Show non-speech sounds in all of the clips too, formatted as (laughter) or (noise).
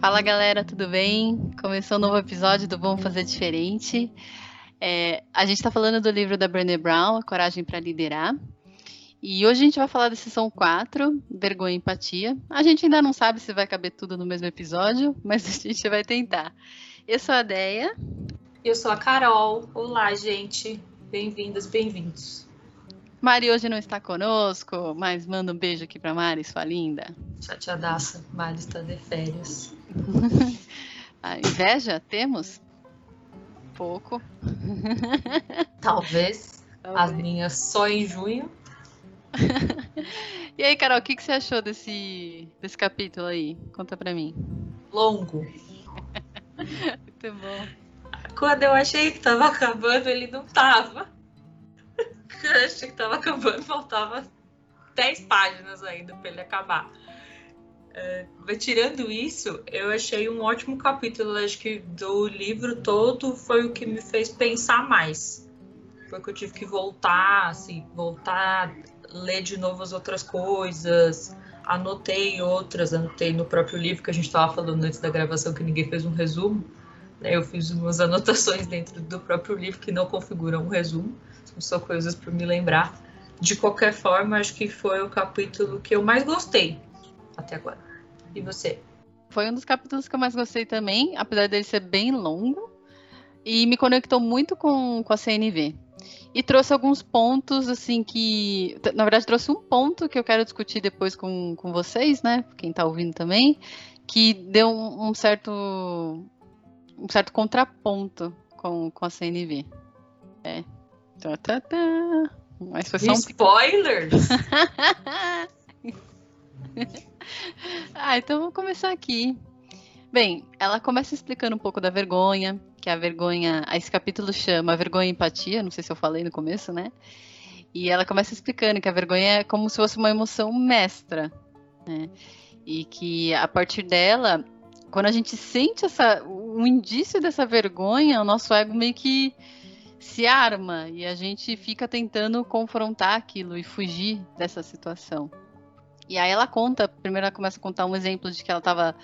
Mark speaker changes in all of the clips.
Speaker 1: Fala galera, tudo bem? Começou um novo episódio do Vamos Fazer Diferente. É, a gente está falando do livro da Brené Brown, A Coragem para Liderar. E hoje a gente vai falar da sessão 4, Vergonha e Empatia. A gente ainda não sabe se vai caber tudo no mesmo episódio, mas a gente vai tentar. Eu sou a Deia.
Speaker 2: Eu sou a Carol. Olá, gente. Bem-vindas, bem-vindos.
Speaker 1: Mari hoje não está conosco, mas manda um beijo aqui para Mari, sua linda.
Speaker 2: Chateadaça, Mari está de férias. (laughs)
Speaker 1: a inveja temos? Pouco.
Speaker 2: Talvez. (laughs) Talvez. As minhas só em junho. (laughs)
Speaker 1: e aí, Carol, o que, que você achou desse, desse capítulo aí? Conta pra mim.
Speaker 2: Longo.
Speaker 1: Muito bom.
Speaker 2: Quando eu achei que tava acabando, ele não tava. Eu achei que tava acabando, faltava 10 páginas ainda para ele acabar. É, tirando isso, eu achei um ótimo capítulo. Acho que do livro todo foi o que me fez pensar mais. Foi que eu tive que voltar, assim, voltar, ler de novo as outras coisas. Anotei outras, anotei no próprio livro que a gente estava falando antes da gravação, que ninguém fez um resumo. Né? Eu fiz umas (laughs) anotações dentro do próprio livro que não configuram um resumo são só coisas para me lembrar. De qualquer forma, acho que foi o capítulo que eu mais gostei até agora. E você?
Speaker 1: Foi um dos capítulos que eu mais gostei também, apesar dele ser bem longo. E me conectou muito com, com a CNV. E trouxe alguns pontos, assim, que. Na verdade, trouxe um ponto que eu quero discutir depois com, com vocês, né? Quem está ouvindo também. Que deu um, um certo. Um certo contraponto com, com a CNV. É, Tá, tá, tá.
Speaker 2: Mas foi só um... Spoilers! (laughs) (laughs) (laughs)
Speaker 1: ah, então vamos começar aqui. Bem, ela começa explicando um pouco da vergonha, que a vergonha, esse capítulo chama Vergonha e Empatia, não sei se eu falei no começo, né? E ela começa explicando que a vergonha é como se fosse uma emoção mestra, né? E que a partir dela, quando a gente sente essa, um indício dessa vergonha, o nosso ego meio que se arma e a gente fica tentando confrontar aquilo e fugir dessa situação. E aí ela conta, primeiro ela começa a contar um exemplo de que ela estava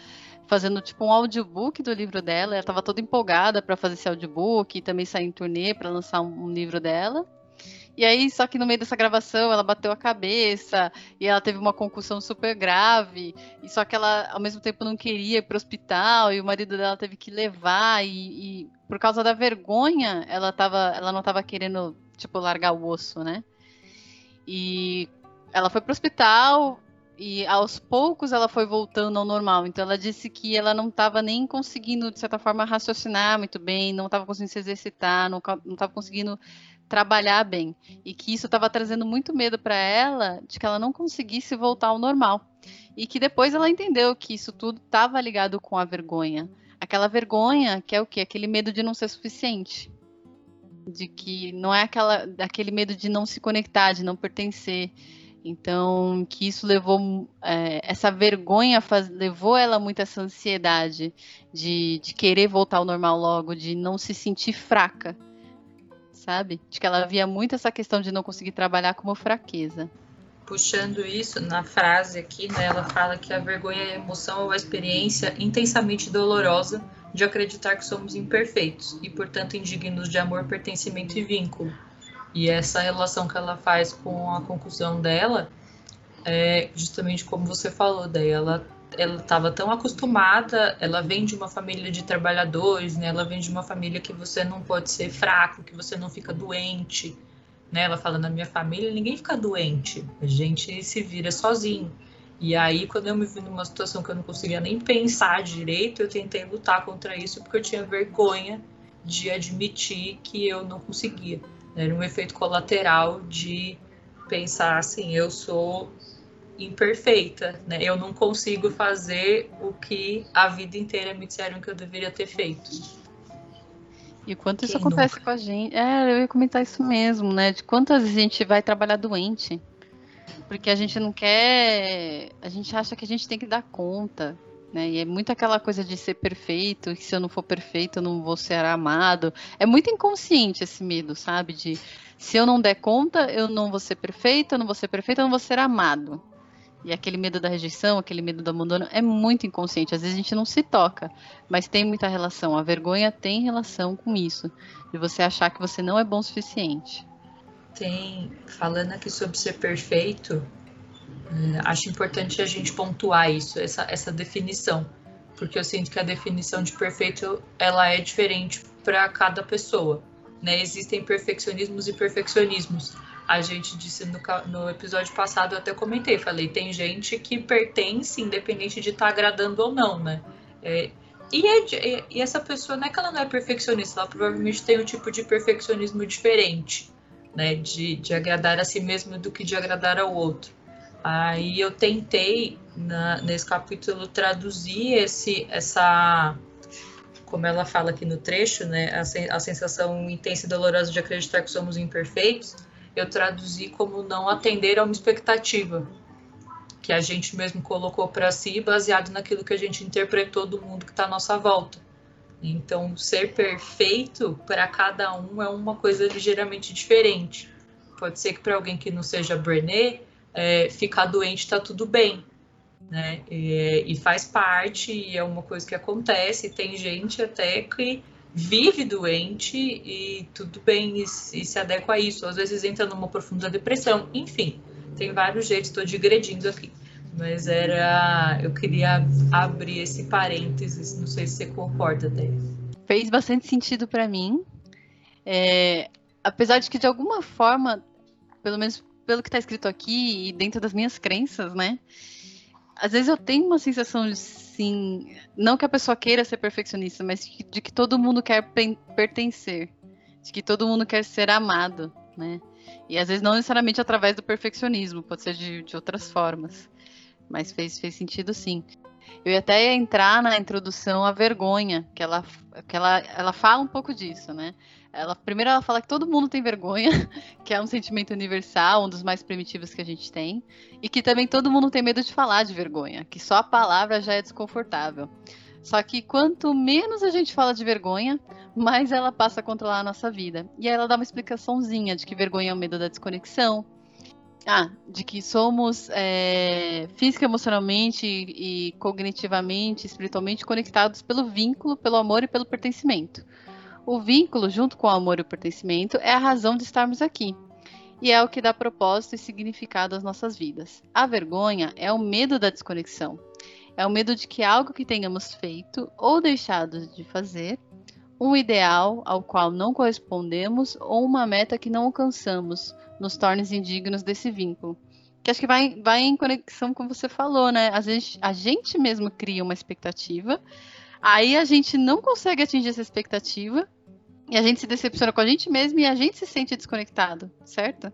Speaker 1: fazendo tipo um audiobook do livro dela, ela estava toda empolgada para fazer esse audiobook e também sair em turnê para lançar um, um livro dela. E aí, só que no meio dessa gravação, ela bateu a cabeça e ela teve uma concussão super grave. E só que ela, ao mesmo tempo, não queria ir para o hospital e o marido dela teve que levar. E, e por causa da vergonha, ela, tava, ela não estava querendo, tipo, largar o osso, né? E ela foi para o hospital e aos poucos ela foi voltando ao normal. Então ela disse que ela não estava nem conseguindo, de certa forma, raciocinar muito bem, não estava conseguindo se exercitar, não estava conseguindo trabalhar bem. E que isso estava trazendo muito medo para ela de que ela não conseguisse voltar ao normal. E que depois ela entendeu que isso tudo estava ligado com a vergonha. Aquela vergonha que é o que aquele medo de não ser suficiente. De que não é aquela aquele medo de não se conectar de não pertencer então que isso levou é, essa vergonha faz, levou ela muito essa ansiedade de, de querer voltar ao normal logo de não se sentir fraca sabe? De que ela via muito essa questão de não conseguir trabalhar como fraqueza.
Speaker 2: Puxando isso na frase aqui, né, ela fala que a vergonha é a emoção ou a experiência intensamente dolorosa de acreditar que somos imperfeitos e, portanto, indignos de amor, pertencimento e vínculo. E essa relação que ela faz com a conclusão dela é justamente como você falou, daí ela ela estava tão acostumada, ela vem de uma família de trabalhadores, né? Ela vem de uma família que você não pode ser fraco, que você não fica doente, né? Ela fala na minha família, ninguém fica doente, a gente se vira sozinho. E aí, quando eu me vi numa situação que eu não conseguia nem pensar direito, eu tentei lutar contra isso porque eu tinha vergonha de admitir que eu não conseguia. Era um efeito colateral de pensar assim, eu sou imperfeita, né? Eu não consigo fazer o que a vida inteira me disseram que eu deveria ter feito.
Speaker 1: E quanto Quem isso acontece nunca? com a gente? É, eu ia comentar isso mesmo, né? De quantas vezes a gente vai trabalhar doente. Porque a gente não quer. A gente acha que a gente tem que dar conta. Né? E é muito aquela coisa de ser perfeito, que se eu não for perfeito, eu não vou ser amado. É muito inconsciente esse medo, sabe? De se eu não der conta, eu não vou ser perfeito, eu não vou ser perfeito, eu não vou ser amado. E aquele medo da rejeição, aquele medo do abandono é muito inconsciente. Às vezes a gente não se toca, mas tem muita relação. A vergonha tem relação com isso, de você achar que você não é bom o suficiente.
Speaker 2: Tem, falando aqui sobre ser perfeito, acho importante a gente pontuar isso, essa, essa definição, porque eu sinto que a definição de perfeito ela é diferente para cada pessoa. Né? Existem perfeccionismos e perfeccionismos. A gente disse no, no, episódio passado, eu até comentei, falei, tem gente que pertence independente de estar tá agradando ou não, né? É, e, é, e, essa pessoa não é que ela não é perfeccionista, ela provavelmente tem um tipo de perfeccionismo diferente, né? De, de agradar a si mesmo do que de agradar ao outro. Aí eu tentei, na, nesse capítulo, traduzir esse, essa como ela fala aqui no trecho, né, a, a sensação intensa e dolorosa de acreditar que somos imperfeitos, eu traduzi como não atender a uma expectativa que a gente mesmo colocou para si, baseado naquilo que a gente interpretou do mundo que está à nossa volta. Então, ser perfeito para cada um é uma coisa ligeiramente diferente. Pode ser que para alguém que não seja Brené, é, ficar doente está tudo bem né? E, e, faz parte, e é uma coisa que acontece. Tem gente até que vive doente e tudo bem, e, e se adequa a isso. Às vezes entra numa profunda depressão. Enfim, tem vários jeitos. Estou digredindo aqui. Mas era. Eu queria abrir esse parênteses. Não sei se você concorda, Débora.
Speaker 1: Fez bastante sentido para mim. É, apesar de que, de alguma forma, pelo menos pelo que está escrito aqui e dentro das minhas crenças, né? às vezes eu tenho uma sensação de sim, não que a pessoa queira ser perfeccionista, mas de que todo mundo quer pertencer, de que todo mundo quer ser amado, né? E às vezes não necessariamente através do perfeccionismo, pode ser de, de outras formas. Mas fez, fez sentido sim. Eu ia até entrar na introdução a vergonha, que ela, que ela, ela fala um pouco disso, né? Ela, primeiro ela fala que todo mundo tem vergonha, (laughs) que é um sentimento universal, um dos mais primitivos que a gente tem, e que também todo mundo tem medo de falar de vergonha, que só a palavra já é desconfortável. Só que quanto menos a gente fala de vergonha, mais ela passa a controlar a nossa vida. E aí ela dá uma explicaçãozinha de que vergonha é o medo da desconexão. Ah, de que somos é, física, emocionalmente e cognitivamente, espiritualmente conectados pelo vínculo, pelo amor e pelo pertencimento. O vínculo, junto com o amor e o pertencimento, é a razão de estarmos aqui. E é o que dá propósito e significado às nossas vidas. A vergonha é o medo da desconexão. É o medo de que algo que tenhamos feito ou deixado de fazer, um ideal ao qual não correspondemos ou uma meta que não alcançamos, nos torne indignos desse vínculo. Que acho que vai, vai em conexão com o que você falou, né? A gente, a gente mesmo cria uma expectativa, aí a gente não consegue atingir essa expectativa, e a gente se decepciona com a gente mesmo e a gente se sente desconectado, certo?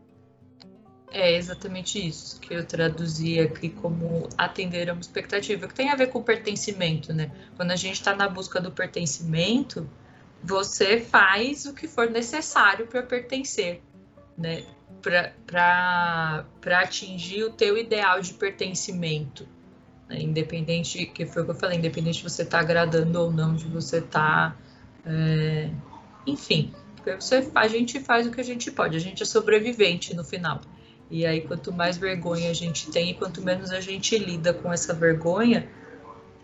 Speaker 2: É exatamente isso que eu traduzi aqui como atender a uma expectativa, que tem a ver com pertencimento, né? Quando a gente está na busca do pertencimento, você faz o que for necessário para pertencer, né? Para atingir o teu ideal de pertencimento. Né? Independente, que foi o que eu falei, independente de você estar tá agradando ou não, de você estar. Tá, é enfim, você, a gente faz o que a gente pode, a gente é sobrevivente no final. E aí, quanto mais vergonha a gente tem e quanto menos a gente lida com essa vergonha,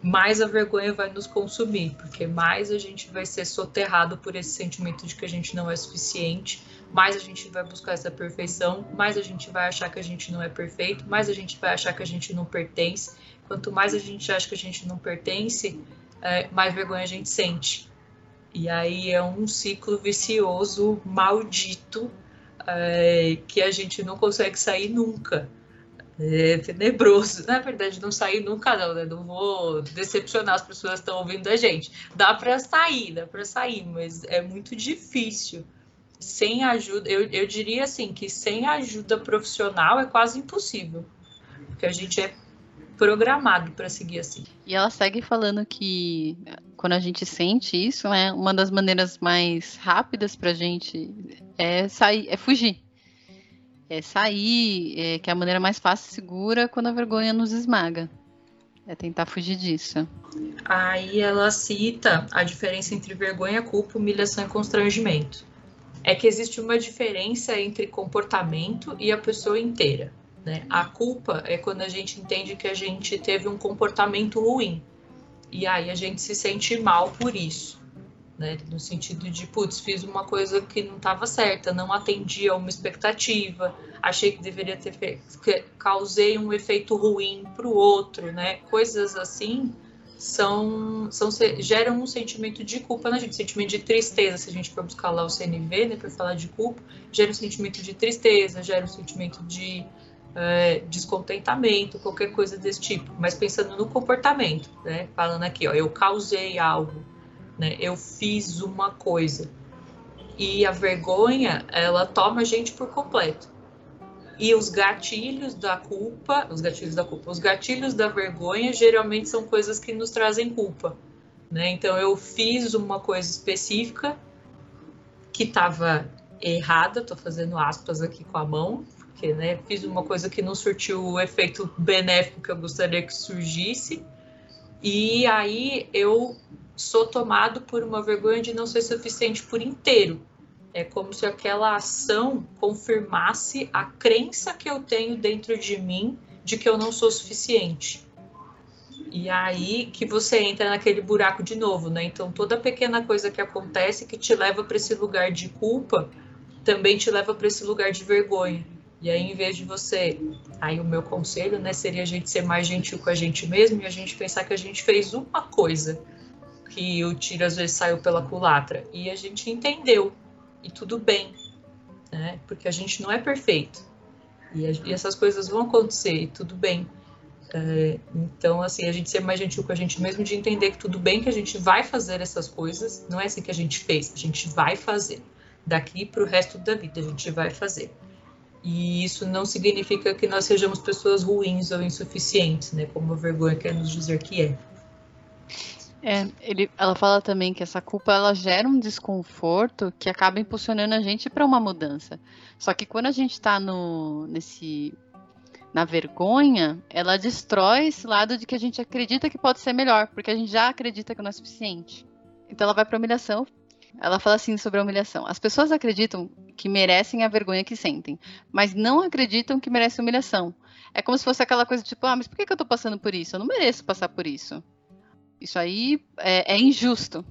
Speaker 2: mais a vergonha vai nos consumir, porque mais a gente vai ser soterrado por esse sentimento de que a gente não é suficiente, mais a gente vai buscar essa perfeição, mais a gente vai achar que a gente não é perfeito, mais a gente vai achar que a gente não pertence. Quanto mais a gente acha que a gente não pertence, é, mais vergonha a gente sente. E aí é um ciclo vicioso maldito é, que a gente não consegue sair nunca. É tenebroso. Na verdade, não sair nunca, não, né? Não vou decepcionar as pessoas que estão ouvindo a gente. Dá para sair, dá para sair, mas é muito difícil. Sem ajuda, eu, eu diria assim que sem ajuda profissional é quase impossível. Porque a gente é programado para seguir assim.
Speaker 1: E ela segue falando que quando a gente sente isso, né, uma das maneiras mais rápidas para a gente é sair, é fugir. É sair, é, que é a maneira mais fácil e segura quando a vergonha nos esmaga. É tentar fugir disso.
Speaker 2: Aí ela cita a diferença entre vergonha, culpa, humilhação e constrangimento. É que existe uma diferença entre comportamento e a pessoa inteira. Né? A culpa é quando a gente entende que a gente teve um comportamento ruim. E aí a gente se sente mal por isso. Né? No sentido de, putz, fiz uma coisa que não estava certa, não atendi a uma expectativa, achei que deveria ter feito, causei um efeito ruim para o outro, né? Coisas assim são, são geram um sentimento de culpa na gente, sentimento de tristeza, se a gente for buscar lá o CNV, né, para falar de culpa, gera um sentimento de tristeza, gera um sentimento de é, descontentamento, qualquer coisa desse tipo. Mas pensando no comportamento, né, falando aqui, ó, eu causei algo, né, eu fiz uma coisa e a vergonha ela toma a gente por completo. E os gatilhos da culpa, os gatilhos da culpa, os gatilhos da vergonha geralmente são coisas que nos trazem culpa. Né? Então eu fiz uma coisa específica que estava errada, estou fazendo aspas aqui com a mão, porque né, fiz uma coisa que não surtiu o efeito benéfico que eu gostaria que surgisse, e aí eu sou tomado por uma vergonha de não ser suficiente por inteiro. É como se aquela ação confirmasse a crença que eu tenho dentro de mim de que eu não sou suficiente. E aí que você entra naquele buraco de novo, né? Então toda pequena coisa que acontece que te leva para esse lugar de culpa também te leva para esse lugar de vergonha. E aí, em vez de você. Aí, o meu conselho, né, seria a gente ser mais gentil com a gente mesmo e a gente pensar que a gente fez uma coisa que o tiro às vezes saiu pela culatra e a gente entendeu e tudo bem, né? Porque a gente não é perfeito e, a, e essas coisas vão acontecer e tudo bem. É, então, assim, a gente ser mais gentil com a gente mesmo, de entender que tudo bem que a gente vai fazer essas coisas, não é assim que a gente fez, a gente vai fazer. Daqui para o resto da vida, a gente vai fazer. E isso não significa que nós sejamos pessoas ruins ou insuficientes, né? Como a vergonha quer nos dizer que é.
Speaker 1: É, ele, ela fala também que essa culpa ela gera um desconforto que acaba impulsionando a gente para uma mudança. Só que quando a gente está no nesse na vergonha, ela destrói esse lado de que a gente acredita que pode ser melhor, porque a gente já acredita que não é suficiente. Então ela vai para humilhação. Ela fala assim sobre a humilhação. As pessoas acreditam que merecem a vergonha que sentem, mas não acreditam que merecem humilhação. É como se fosse aquela coisa tipo, ah, mas por que, eu tô passando por isso? Eu não mereço passar por isso. Isso aí é, é injusto.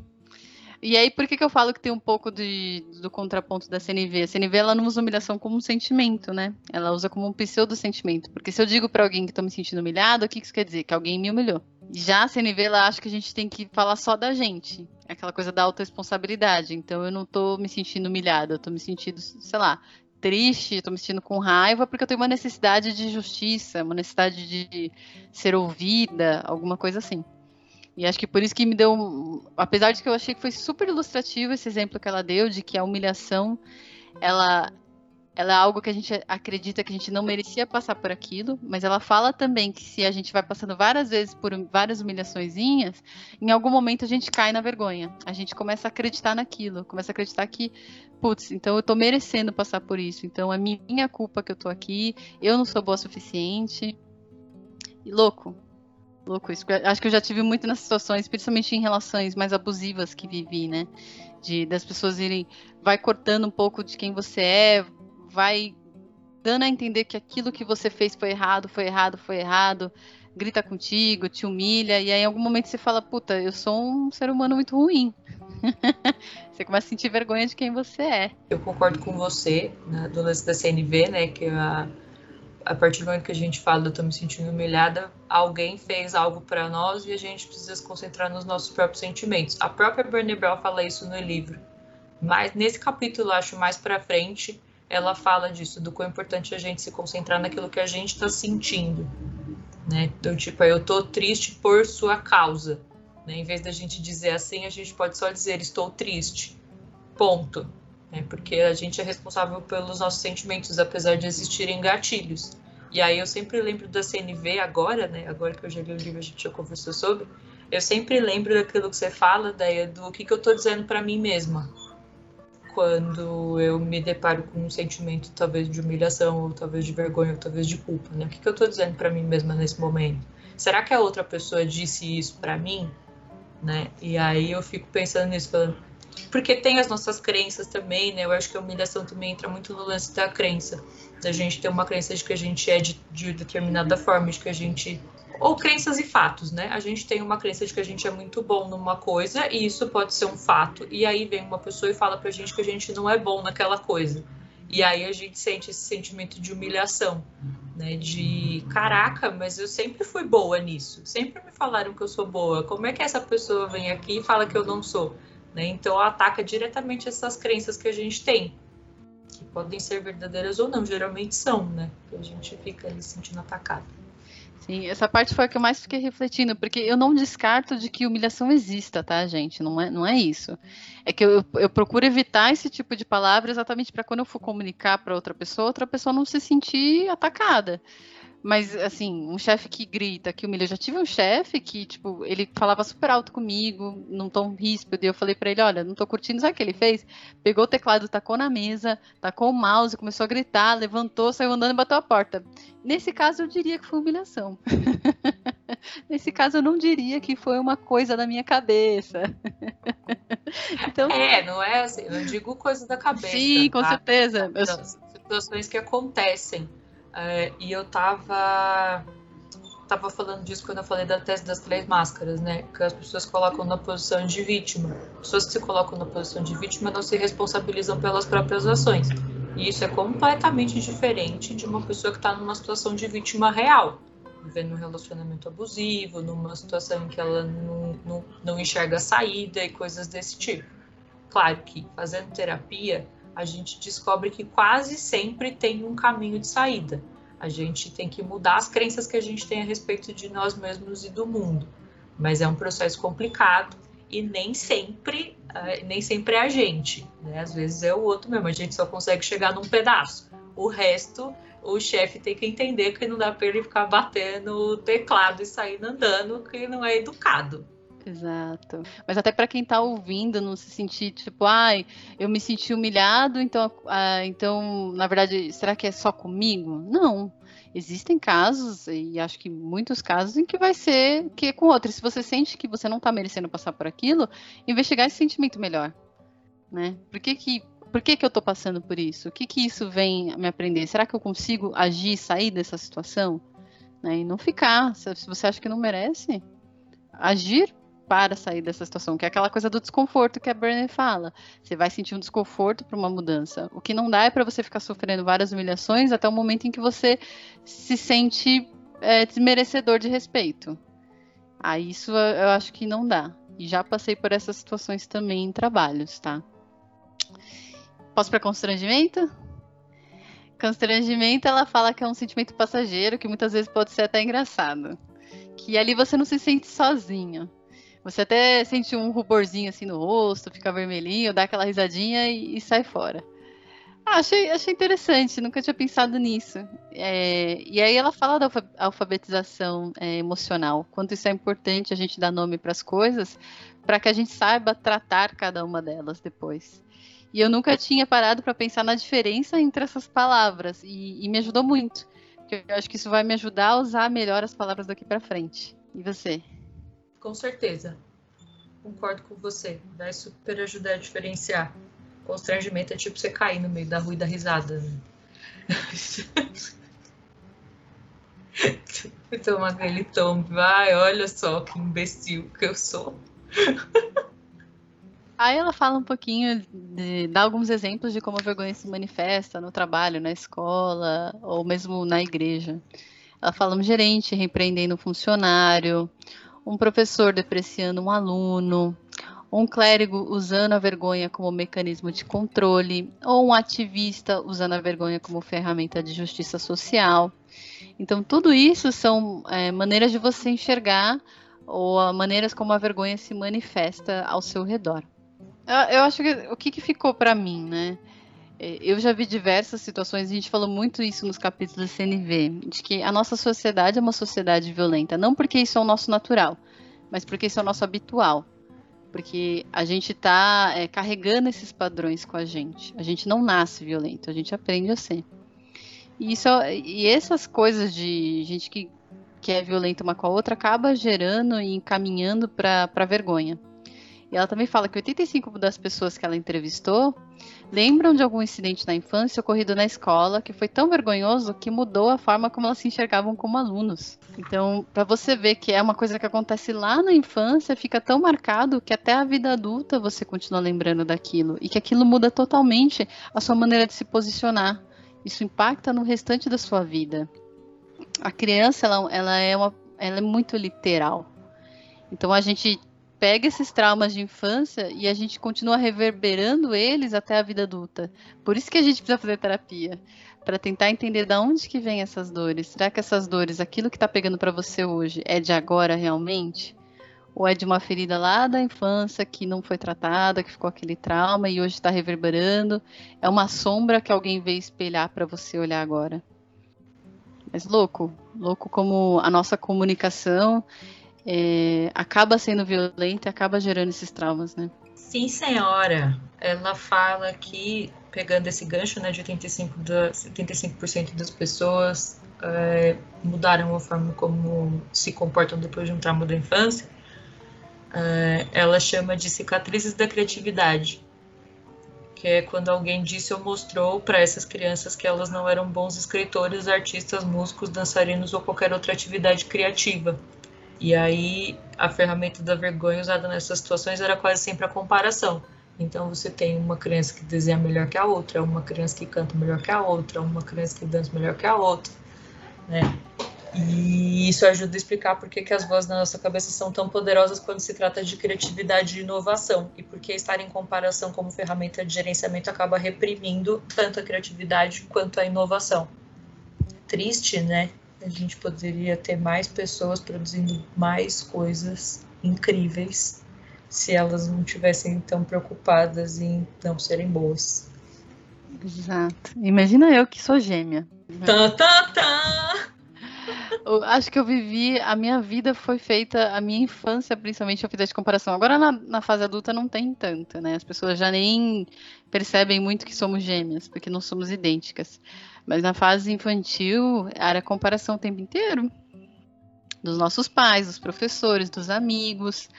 Speaker 1: E aí, por que, que eu falo que tem um pouco de, do contraponto da CNV? A CNV ela não usa humilhação como um sentimento, né? Ela usa como um pseudo-sentimento. Porque se eu digo para alguém que tô me sentindo humilhado, o que, que isso quer dizer? Que alguém me humilhou. Já a CNV, ela acha que a gente tem que falar só da gente. Aquela coisa da autorresponsabilidade. Então, eu não tô me sentindo humilhada, eu tô me sentindo, sei lá, triste, tô me sentindo com raiva, porque eu tenho uma necessidade de justiça, uma necessidade de ser ouvida, alguma coisa assim. E acho que por isso que me deu. Apesar de que eu achei que foi super ilustrativo esse exemplo que ela deu, de que a humilhação ela, ela é algo que a gente acredita que a gente não merecia passar por aquilo, mas ela fala também que se a gente vai passando várias vezes por várias humilhaçõezinhas, em algum momento a gente cai na vergonha. A gente começa a acreditar naquilo, começa a acreditar que, putz, então eu tô merecendo passar por isso, então é minha culpa que eu tô aqui, eu não sou boa o suficiente. E louco, Louco isso. Acho que eu já tive muito nas situações, principalmente em relações mais abusivas que vivi, né? De das pessoas irem. Vai cortando um pouco de quem você é, vai dando a entender que aquilo que você fez foi errado, foi errado, foi errado, grita contigo, te humilha, e aí em algum momento você fala, puta, eu sou um ser humano muito ruim. (laughs) você começa a sentir vergonha de quem você é.
Speaker 2: Eu concordo com você, né, do lance da CNV, né, que a a partir do momento que a gente fala, eu tô me sentindo humilhada, alguém fez algo para nós e a gente precisa se concentrar nos nossos próprios sentimentos. A própria Brené Brown fala isso no livro. Mas nesse capítulo, acho mais para frente, ela fala disso, do quão importante a gente se concentrar naquilo que a gente está sentindo. Né? Então, tipo, eu tô triste por sua causa. Né? Em vez da gente dizer assim, a gente pode só dizer estou triste. Ponto né? Porque a gente é responsável pelos nossos sentimentos, apesar de existirem gatilhos. E aí eu sempre lembro da CNV agora, né? Agora que eu já li o livro, a gente já conversou sobre. Eu sempre lembro daquilo que você fala, daí, do que, que eu estou dizendo para mim mesma. Quando eu me deparo com um sentimento, talvez de humilhação, ou talvez de vergonha, ou talvez de culpa, né? O que, que eu estou dizendo para mim mesma nesse momento? Será que a outra pessoa disse isso para mim? Né? E aí eu fico pensando nisso, falando, porque tem as nossas crenças também, né? Eu acho que a humilhação também entra muito no lance da crença. Da gente ter uma crença de que a gente é de, de determinada forma, de que a gente ou crenças e fatos, né? A gente tem uma crença de que a gente é muito bom numa coisa e isso pode ser um fato. E aí vem uma pessoa e fala pra gente que a gente não é bom naquela coisa. E aí a gente sente esse sentimento de humilhação, né? De caraca, mas eu sempre fui boa nisso. Sempre me falaram que eu sou boa. Como é que essa pessoa vem aqui e fala que eu não sou? Né? Então ataca diretamente essas crenças que a gente tem, que podem ser verdadeiras ou não, geralmente são, né? Que a gente fica ali sentindo atacado.
Speaker 1: Sim, essa parte foi a que eu mais fiquei refletindo, porque eu não descarto de que humilhação exista, tá, gente? Não é, não é isso. É que eu, eu procuro evitar esse tipo de palavra exatamente para quando eu for comunicar para outra pessoa, outra pessoa não se sentir atacada. Mas, assim, um chefe que grita, que humilha. Eu já tive um chefe que, tipo, ele falava super alto comigo, num tom ríspido, e eu falei para ele: olha, não tô curtindo, sabe o que ele fez? Pegou o teclado, tacou na mesa, tacou o mouse, começou a gritar, levantou, saiu andando e bateu a porta. Nesse caso, eu diria que foi humilhação. (laughs) Nesse caso, eu não diria que foi uma coisa da minha cabeça. (laughs)
Speaker 2: então, é, não é assim, eu digo coisa da cabeça.
Speaker 1: Sim, com tá? certeza.
Speaker 2: São situações que acontecem. É, e eu tava tava falando disso quando eu falei da tese das três máscaras, né? Que as pessoas colocam na posição de vítima. Pessoas que se colocam na posição de vítima não se responsabilizam pelas próprias ações. E isso é completamente diferente de uma pessoa que está numa situação de vítima real, vivendo um relacionamento abusivo, numa situação em que ela não, não, não enxerga saída e coisas desse tipo. Claro que fazendo terapia a gente descobre que quase sempre tem um caminho de saída. A gente tem que mudar as crenças que a gente tem a respeito de nós mesmos e do mundo. Mas é um processo complicado e nem sempre, uh, nem sempre é a gente. Né? Às vezes é o outro mesmo. A gente só consegue chegar num pedaço. O resto, o chefe tem que entender que não dá para ele ficar batendo o teclado e sair andando, que não é educado.
Speaker 1: Exato. Mas até para quem está ouvindo, não se sentir tipo, ai, eu me senti humilhado, então, ah, então, na verdade, será que é só comigo? Não. Existem casos, e acho que muitos casos, em que vai ser que é com outros. Se você sente que você não está merecendo passar por aquilo, investigar esse sentimento melhor. Né? Por que, que, por que, que eu estou passando por isso? O que, que isso vem me aprender? Será que eu consigo agir e sair dessa situação? Né? E não ficar. Se você acha que não merece, agir para sair dessa situação, que é aquela coisa do desconforto que a Bernie fala. Você vai sentir um desconforto para uma mudança. O que não dá é para você ficar sofrendo várias humilhações até o momento em que você se sente é, desmerecedor de respeito. Aí isso eu acho que não dá. E já passei por essas situações também em trabalhos, tá? Posso para constrangimento? Constrangimento, ela fala que é um sentimento passageiro, que muitas vezes pode ser até engraçado. Que ali você não se sente sozinho. Você até sente um ruborzinho assim no rosto, fica vermelhinho, dá aquela risadinha e, e sai fora. Ah, achei, achei interessante, nunca tinha pensado nisso. É, e aí ela fala da alfabetização é, emocional, quanto isso é importante a gente dar nome para as coisas, para que a gente saiba tratar cada uma delas depois. E eu nunca tinha parado para pensar na diferença entre essas palavras, e, e me ajudou muito. Eu acho que isso vai me ajudar a usar melhor as palavras daqui para frente. E você?
Speaker 2: Com certeza. Concordo com você. Vai super ajudar a diferenciar. Constrangimento é tipo você cair no meio da rua e dar risada. Né? (laughs) Tomar aquele tombo. Vai, olha só que imbecil que eu sou.
Speaker 1: Aí ela fala um pouquinho, de, dá alguns exemplos de como a vergonha se manifesta no trabalho, na escola, ou mesmo na igreja. Ela fala um gerente repreendendo um funcionário, um professor depreciando um aluno, um clérigo usando a vergonha como mecanismo de controle, ou um ativista usando a vergonha como ferramenta de justiça social. Então, tudo isso são é, maneiras de você enxergar ou maneiras como a vergonha se manifesta ao seu redor. Eu, eu acho que o que, que ficou para mim, né? É, eu já vi diversas situações, a gente falou muito isso nos capítulos do CNV, de que a nossa sociedade é uma sociedade violenta, não porque isso é o nosso natural, mas porque isso é o nosso habitual. Porque a gente está é, carregando esses padrões com a gente. A gente não nasce violento, a gente aprende a ser. E, isso, e essas coisas de gente que, que é violenta uma com a outra acaba gerando e encaminhando para vergonha. E ela também fala que 85% das pessoas que ela entrevistou lembram de algum incidente na infância ocorrido na escola que foi tão vergonhoso que mudou a forma como elas se enxergavam como alunos. Então, para você ver que é uma coisa que acontece lá na infância, fica tão marcado que até a vida adulta você continua lembrando daquilo e que aquilo muda totalmente a sua maneira de se posicionar. Isso impacta no restante da sua vida. A criança, ela, ela é uma, ela é muito literal. Então a gente pega esses traumas de infância e a gente continua reverberando eles até a vida adulta. Por isso que a gente precisa fazer terapia, para tentar entender de onde que vem essas dores. Será que essas dores, aquilo que está pegando para você hoje, é de agora realmente? Ou é de uma ferida lá da infância que não foi tratada, que ficou aquele trauma e hoje está reverberando? É uma sombra que alguém veio espelhar para você olhar agora. Mas louco, louco como a nossa comunicação é, acaba sendo violenta acaba gerando esses traumas, né?
Speaker 2: Sim, senhora. Ela fala que, pegando esse gancho né, de 85%, da, 75 das pessoas é, mudaram a forma como se comportam depois de um trauma da infância, é, ela chama de cicatrizes da criatividade. Que é quando alguém disse ou mostrou para essas crianças que elas não eram bons escritores, artistas, músicos, dançarinos ou qualquer outra atividade criativa e aí a ferramenta da vergonha usada nessas situações era quase sempre a comparação. Então você tem uma criança que desenha melhor que a outra, uma criança que canta melhor que a outra, uma criança que dança melhor que a outra, né? E isso ajuda a explicar por que, que as vozes na nossa cabeça são tão poderosas quando se trata de criatividade e inovação, e por que estar em comparação como ferramenta de gerenciamento acaba reprimindo tanto a criatividade quanto a inovação. Triste, né? A gente poderia ter mais pessoas produzindo mais coisas incríveis se elas não tivessem tão preocupadas em não serem boas.
Speaker 1: Exato. Imagina eu que sou gêmea.
Speaker 2: Tá, tá, tá.
Speaker 1: Eu acho que eu vivi, a minha vida foi feita, a minha infância principalmente eu fiz de comparação. Agora na, na, fase adulta não tem tanto, né? As pessoas já nem percebem muito que somos gêmeas, porque não somos idênticas. Mas na fase infantil era comparação o tempo inteiro. Dos nossos pais, dos professores, dos amigos.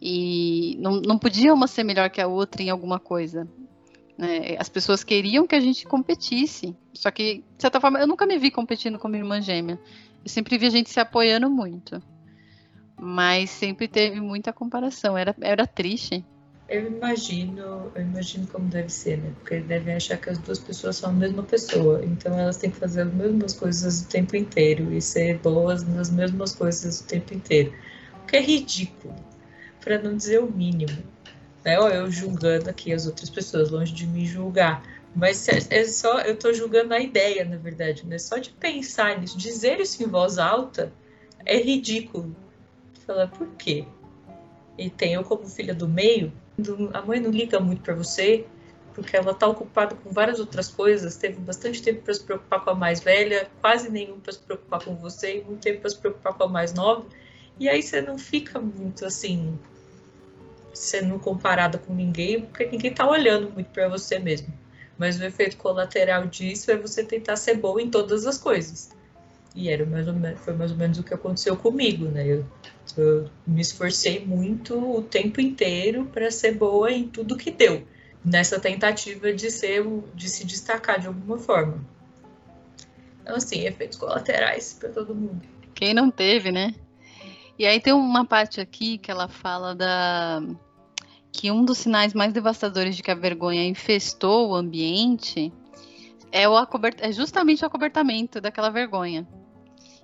Speaker 1: E não, não podia uma ser melhor que a outra em alguma coisa. Né? As pessoas queriam que a gente competisse. Só que, de certa forma, eu nunca me vi competindo com minha irmã gêmea. Eu sempre vi a gente se apoiando muito. Mas sempre teve muita comparação. Era, era triste.
Speaker 2: Eu imagino, eu imagino como deve ser, né? Porque devem achar que as duas pessoas são a mesma pessoa. Então elas têm que fazer as mesmas coisas o tempo inteiro e ser boas nas mesmas coisas o tempo inteiro. O que é ridículo, para não dizer o mínimo. Né? Ou eu julgando aqui as outras pessoas, longe de me julgar. Mas é, é só, eu estou julgando a ideia, na verdade, né? Só de pensar nisso, dizer isso em voz alta é ridículo. Falar, por quê? E tem eu como filha do meio, a mãe não liga muito para você, porque ela está ocupada com várias outras coisas, teve bastante tempo para se preocupar com a mais velha, quase nenhum para se preocupar com você e muito tempo para se preocupar com a mais nova. E aí você não fica muito assim sendo comparada com ninguém, porque ninguém está olhando muito para você mesmo. Mas o efeito colateral disso é você tentar ser boa em todas as coisas. E era mais ou menos, foi mais ou menos o que aconteceu comigo, né? Eu, eu me esforcei muito o tempo inteiro para ser boa em tudo que deu, nessa tentativa de ser, de se destacar de alguma forma. Então, assim, efeitos colaterais para todo mundo.
Speaker 1: Quem não teve, né? E aí tem uma parte aqui que ela fala da que um dos sinais mais devastadores de que a vergonha infestou o ambiente é, o acobert... é justamente o acobertamento daquela vergonha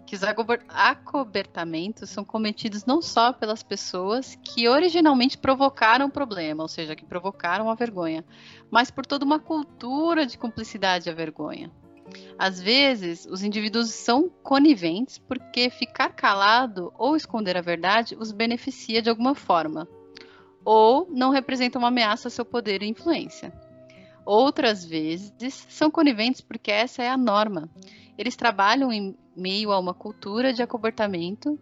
Speaker 1: que os acobertamentos são cometidos não só pelas pessoas que originalmente provocaram o problema, ou seja, que provocaram a vergonha, mas por toda uma cultura de cumplicidade à vergonha. Às vezes, os indivíduos são coniventes porque ficar calado ou esconder a verdade os beneficia de alguma forma, ou não representa uma ameaça ao seu poder e influência. Outras vezes, são coniventes porque essa é a norma. Eles trabalham em meio a uma cultura de acobertamento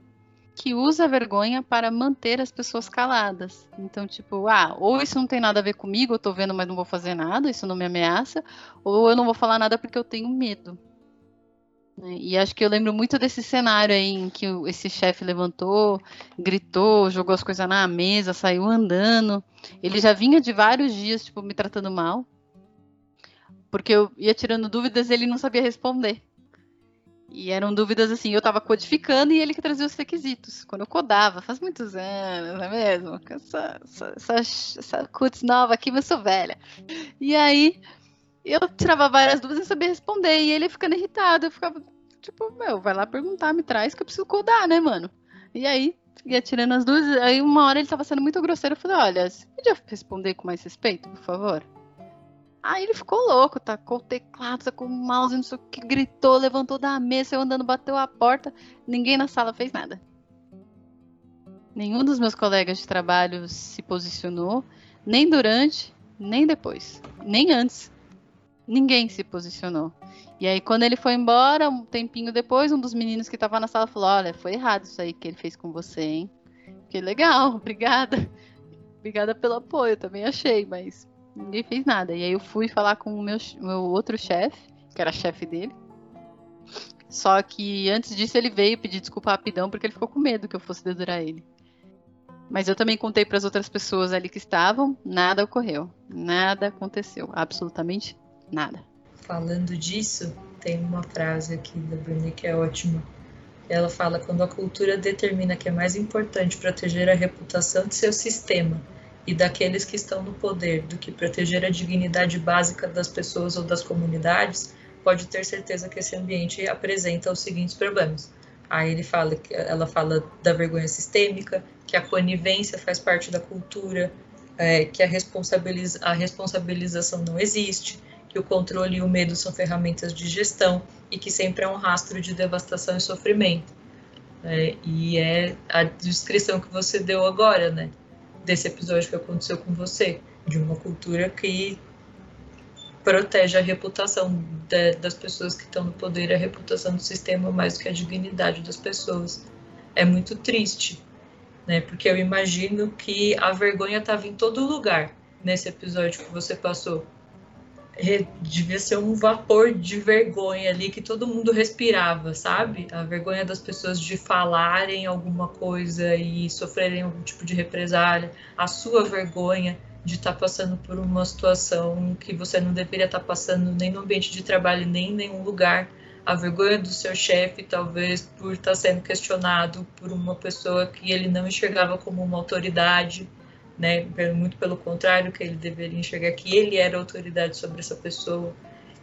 Speaker 1: que usa a vergonha para manter as pessoas caladas. Então, tipo, ah, ou isso não tem nada a ver comigo, eu tô vendo, mas não vou fazer nada, isso não me ameaça, ou eu não vou falar nada porque eu tenho medo. Né? E acho que eu lembro muito desse cenário aí em que esse chefe levantou, gritou, jogou as coisas na mesa, saiu andando. Ele já vinha de vários dias, tipo, me tratando mal. Porque eu ia tirando dúvidas e ele não sabia responder. E eram dúvidas assim, eu tava codificando e ele que trazia os requisitos. Quando eu codava, faz muitos anos, não é mesmo? Essa, essa, essa, essa CUTS nova aqui, mas sou velha. E aí, eu tirava várias dúvidas e sabia responder. E ele ficando irritado, eu ficava, tipo, meu, vai lá perguntar, me traz que eu preciso codar, né, mano? E aí, ia tirando as dúvidas. Aí uma hora ele tava sendo muito grosseiro. Eu falei, olha, você podia responder com mais respeito, por favor? Aí ele ficou louco, tacou o teclado, tacou o mouse, não sei o que, gritou, levantou da mesa, eu andando, bateu a porta. Ninguém na sala fez nada. Nenhum dos meus colegas de trabalho se posicionou, nem durante, nem depois, nem antes. Ninguém se posicionou. E aí, quando ele foi embora, um tempinho depois, um dos meninos que estava na sala falou: Olha, foi errado isso aí que ele fez com você, hein? Que legal, (laughs) obrigada. Obrigada pelo apoio, também achei, mas ninguém fez nada. E aí eu fui falar com o meu, meu outro chefe, que era chefe dele. Só que antes disso ele veio pedir desculpa rapidão porque ele ficou com medo que eu fosse dedurar ele. Mas eu também contei para as outras pessoas ali que estavam, nada ocorreu, nada aconteceu, absolutamente Nada.
Speaker 2: Falando disso, tem uma frase aqui da Brené que é ótima. Ela fala: quando a cultura determina que é mais importante proteger a reputação de seu sistema e daqueles que estão no poder do que proteger a dignidade básica das pessoas ou das comunidades, pode ter certeza que esse ambiente apresenta os seguintes problemas. Aí ele fala, ela fala da vergonha sistêmica, que a conivência faz parte da cultura, é, que a, responsabiliza, a responsabilização não existe, que o controle e o medo são ferramentas de gestão e que sempre é um rastro de devastação e sofrimento. É, e é a descrição que você deu agora, né? Desse episódio que aconteceu com você, de uma cultura que protege a reputação de, das pessoas que estão no poder, a reputação do sistema mais do que a dignidade das pessoas. É muito triste, né? Porque eu imagino que a vergonha estava em todo lugar nesse episódio que você passou devia ser um vapor de vergonha ali que todo mundo respirava, sabe? A vergonha das pessoas de falarem alguma coisa e sofrerem algum tipo de represália, a sua vergonha de estar tá passando por uma situação que você não deveria estar tá passando nem no ambiente de trabalho, nem em nenhum lugar. A vergonha do seu chefe, talvez por estar tá sendo questionado por uma pessoa que ele não enxergava como uma autoridade né? Muito pelo contrário, que ele deveria enxergar que ele era autoridade sobre essa pessoa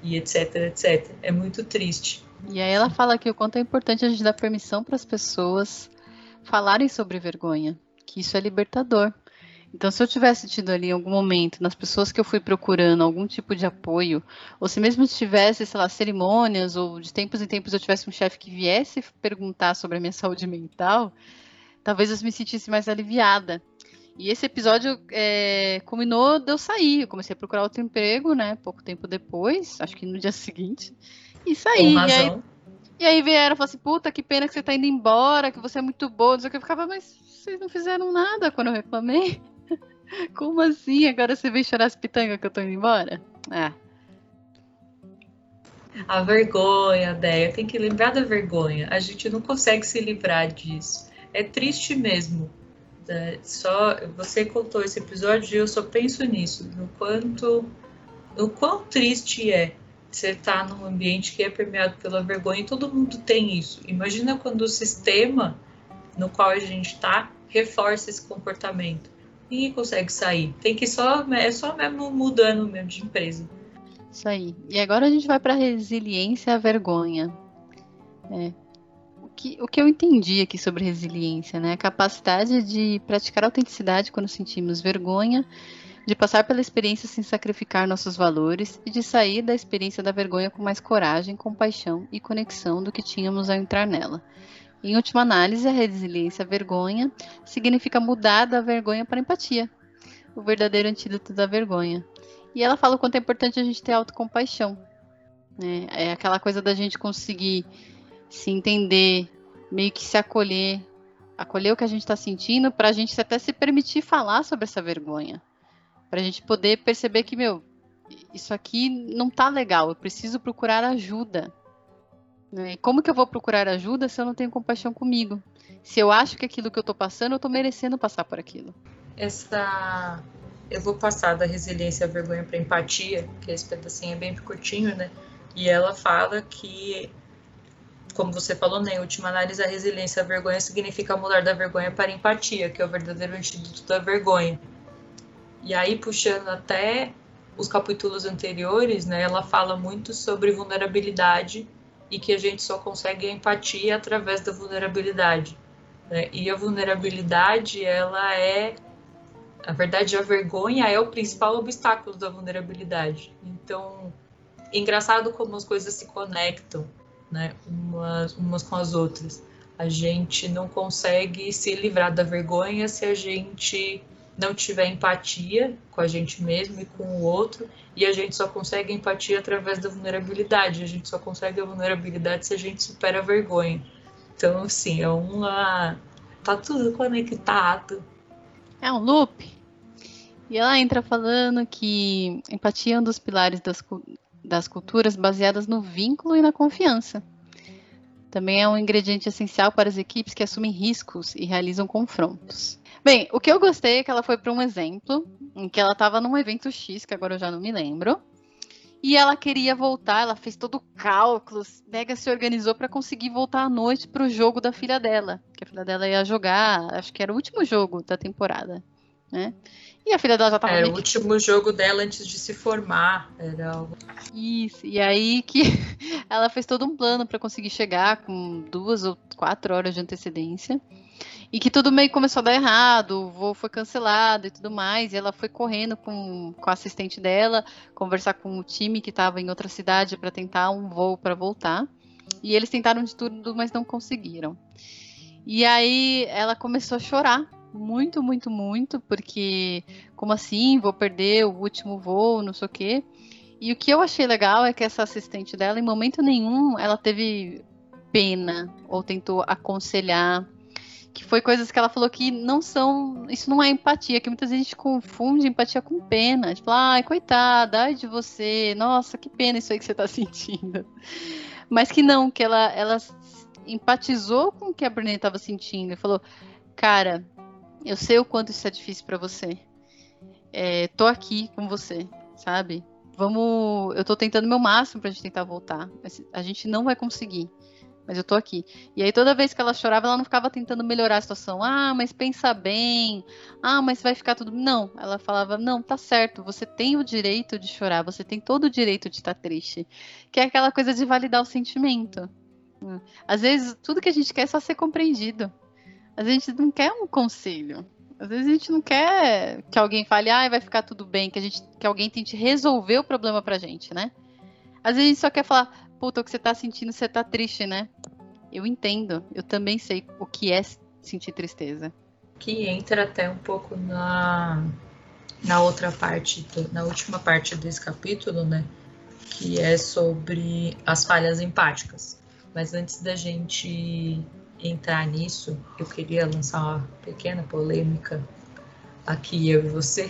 Speaker 2: e etc, etc. É muito triste.
Speaker 1: E aí ela fala que o quanto é importante a gente dar permissão para as pessoas falarem sobre vergonha, que isso é libertador. Então, se eu tivesse tido ali em algum momento, nas pessoas que eu fui procurando algum tipo de apoio, ou se mesmo tivesse, sei lá, cerimônias, ou de tempos em tempos eu tivesse um chefe que viesse perguntar sobre a minha saúde mental, talvez eu me sentisse mais aliviada. E esse episódio é, culminou de eu sair. Eu comecei a procurar outro emprego, né? Pouco tempo depois, acho que no dia (laughs) seguinte. E saí. E aí, e aí vieram e falaram assim: puta, que pena que você tá indo embora, que você é muito boa. Não que. Eu ficava, mas vocês não fizeram nada quando eu reclamei? (laughs) Como assim? Agora você vem chorar as pitangas que eu tô indo embora? Ah.
Speaker 2: A vergonha, Deia, tem que lembrar da vergonha. A gente não consegue se livrar disso. É triste mesmo é, só você contou esse episódio e eu só penso nisso, no quanto, o quão triste é você estar tá num ambiente que é permeado pela vergonha e todo mundo tem isso. Imagina quando o sistema no qual a gente está reforça esse comportamento. Ninguém consegue sair. Tem que só é só mesmo mudando mesmo de empresa.
Speaker 1: Isso aí. E agora a gente vai para resiliência à vergonha. É, que, o que eu entendi aqui sobre resiliência, né? A capacidade de praticar autenticidade quando sentimos vergonha, de passar pela experiência sem sacrificar nossos valores e de sair da experiência da vergonha com mais coragem, compaixão e conexão do que tínhamos ao entrar nela. Em última análise, a resiliência à vergonha significa mudar da vergonha para empatia, o verdadeiro antídoto da vergonha. E ela fala o quanto é importante a gente ter autocompaixão. Né? É aquela coisa da gente conseguir se entender, meio que se acolher, acolher o que a gente está sentindo, para a gente até se permitir falar sobre essa vergonha, para a gente poder perceber que meu, isso aqui não tá legal, eu preciso procurar ajuda. Né? Como que eu vou procurar ajuda se eu não tenho compaixão comigo? Se eu acho que aquilo que eu estou passando, eu estou merecendo passar por aquilo.
Speaker 2: Essa. Eu vou passar da resiliência à vergonha para empatia, que esse pedacinho é bem curtinho, né? E ela fala que, como você falou, né, em última análise, a resiliência à vergonha significa mudar da vergonha para empatia, que é o verdadeiro antídoto da vergonha. E aí, puxando até os capítulos anteriores, né, ela fala muito sobre vulnerabilidade e que a gente só consegue a empatia através da vulnerabilidade. Né? E a vulnerabilidade, ela é, na verdade, a vergonha é o principal obstáculo da vulnerabilidade. Então, engraçado como as coisas se conectam, né, umas, umas com as outras. A gente não consegue se livrar da vergonha se a gente não tiver empatia com a gente mesmo e com o outro, e a gente só consegue empatia através da vulnerabilidade. A gente só consegue a vulnerabilidade se a gente supera a vergonha. Então, assim, é uma. Tá tudo conectado.
Speaker 1: É um loop. E ela entra falando que empatia é um dos pilares das, das culturas baseadas no vínculo e na confiança. Também é um ingrediente essencial para as equipes que assumem riscos e realizam confrontos. Bem, o que eu gostei é que ela foi para um exemplo em que ela estava num evento X, que agora eu já não me lembro. E ela queria voltar, ela fez todo o cálculo, mega se organizou para conseguir voltar à noite para o jogo da filha dela, que a filha dela ia jogar, acho que era o último jogo da temporada, né? E a filha dela já estava
Speaker 2: Era o último jogo dela antes de se formar, era algo.
Speaker 1: Isso. E aí que (laughs) ela fez todo um plano para conseguir chegar com duas ou quatro horas de antecedência. E que tudo meio começou a dar errado, o voo foi cancelado e tudo mais. E ela foi correndo com, com a assistente dela, conversar com o time que estava em outra cidade para tentar um voo para voltar. E eles tentaram de tudo, mas não conseguiram. E aí ela começou a chorar muito, muito, muito, porque como assim? Vou perder o último voo, não sei o quê. E o que eu achei legal é que essa assistente dela, em momento nenhum, ela teve pena ou tentou aconselhar que foi coisas que ela falou que não são. Isso não é empatia, que muitas vezes a gente confunde empatia com pena. Tipo, ai, coitada, ai de você, nossa, que pena isso aí que você tá (laughs) sentindo. Mas que não, que ela, ela empatizou com o que a Brené estava sentindo e falou: Cara, eu sei o quanto isso é difícil para você. É, tô aqui com você, sabe? Vamos. Eu tô tentando meu máximo pra gente tentar voltar. Mas a gente não vai conseguir mas eu tô aqui. E aí toda vez que ela chorava, ela não ficava tentando melhorar a situação. Ah, mas pensa bem. Ah, mas vai ficar tudo. Não, ela falava: "Não, tá certo, você tem o direito de chorar, você tem todo o direito de estar triste". Que é aquela coisa de validar o sentimento. Às vezes tudo que a gente quer é só ser compreendido. A gente não quer um conselho. Às vezes a gente não quer que alguém fale, ah, vai ficar tudo bem, que a gente que alguém tente resolver o problema pra gente, né? Às vezes a gente só quer falar, puta, o que você tá sentindo, você tá triste, né? Eu entendo, eu também sei o que é sentir tristeza.
Speaker 2: Que entra até um pouco na, na outra parte, na última parte desse capítulo, né? Que é sobre as falhas empáticas. Mas antes da gente entrar nisso, eu queria lançar uma pequena polêmica aqui, eu e você,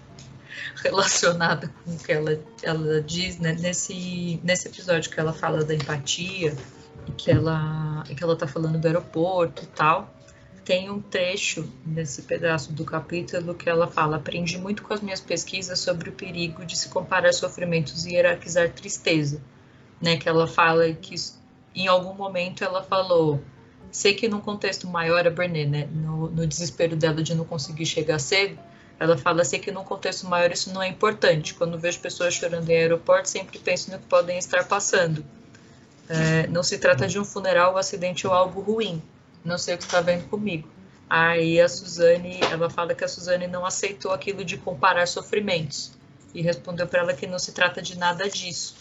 Speaker 2: (laughs) relacionada com o que ela, ela diz, né? Nesse, nesse episódio que ela fala da empatia e que ela, que ela tá falando do aeroporto e tal, tem um trecho nesse pedaço do capítulo que ela fala: aprendi muito com as minhas pesquisas sobre o perigo de se comparar sofrimentos e hierarquizar tristeza, né? Que ela fala que em algum momento ela falou sei que num contexto maior a Brené, né, no, no desespero dela de não conseguir chegar cedo, ela fala assim que num contexto maior isso não é importante. Quando vejo pessoas chorando em aeroporto, sempre penso no que podem estar passando. É, não se trata de um funeral, um acidente ou algo ruim. Não sei o que está vendo comigo. Aí a Suzane, ela fala que a Suzane não aceitou aquilo de comparar sofrimentos e respondeu para ela que não se trata de nada disso.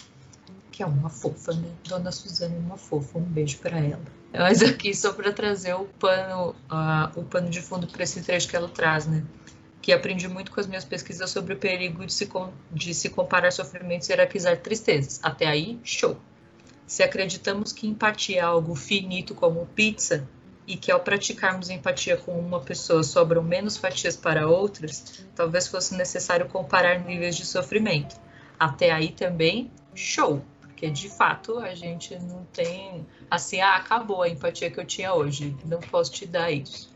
Speaker 2: Que é uma fofa, né? Dona Suzane é uma fofa. Um beijo para ela. Mas aqui só para trazer o pano, uh, o pano de fundo para esse trecho que ela traz, né? que aprendi muito com as minhas pesquisas sobre o perigo de se, de se comparar sofrimentos e hierarquizar tristezas. Até aí, show. Se acreditamos que empatia é algo finito como pizza e que ao praticarmos empatia com uma pessoa sobram menos fatias para outras, talvez fosse necessário comparar níveis de sofrimento. Até aí também, show. Porque de fato a gente não tem assim, ah, acabou a empatia que eu tinha hoje, não posso te dar isso.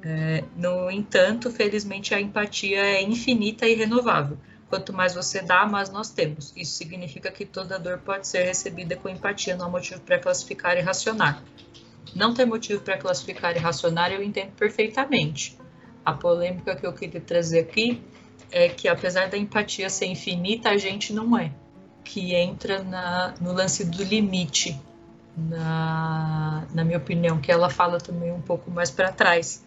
Speaker 2: É, no entanto, felizmente a empatia é infinita e renovável. Quanto mais você dá, mais nós temos. Isso significa que toda dor pode ser recebida com empatia, não há motivo para classificar e racionar. Não tem motivo para classificar e racionar, eu entendo perfeitamente. A polêmica que eu queria trazer aqui é que, apesar da empatia ser infinita, a gente não é. Que entra na, no lance do limite, na, na minha opinião, que ela fala também um pouco mais para trás.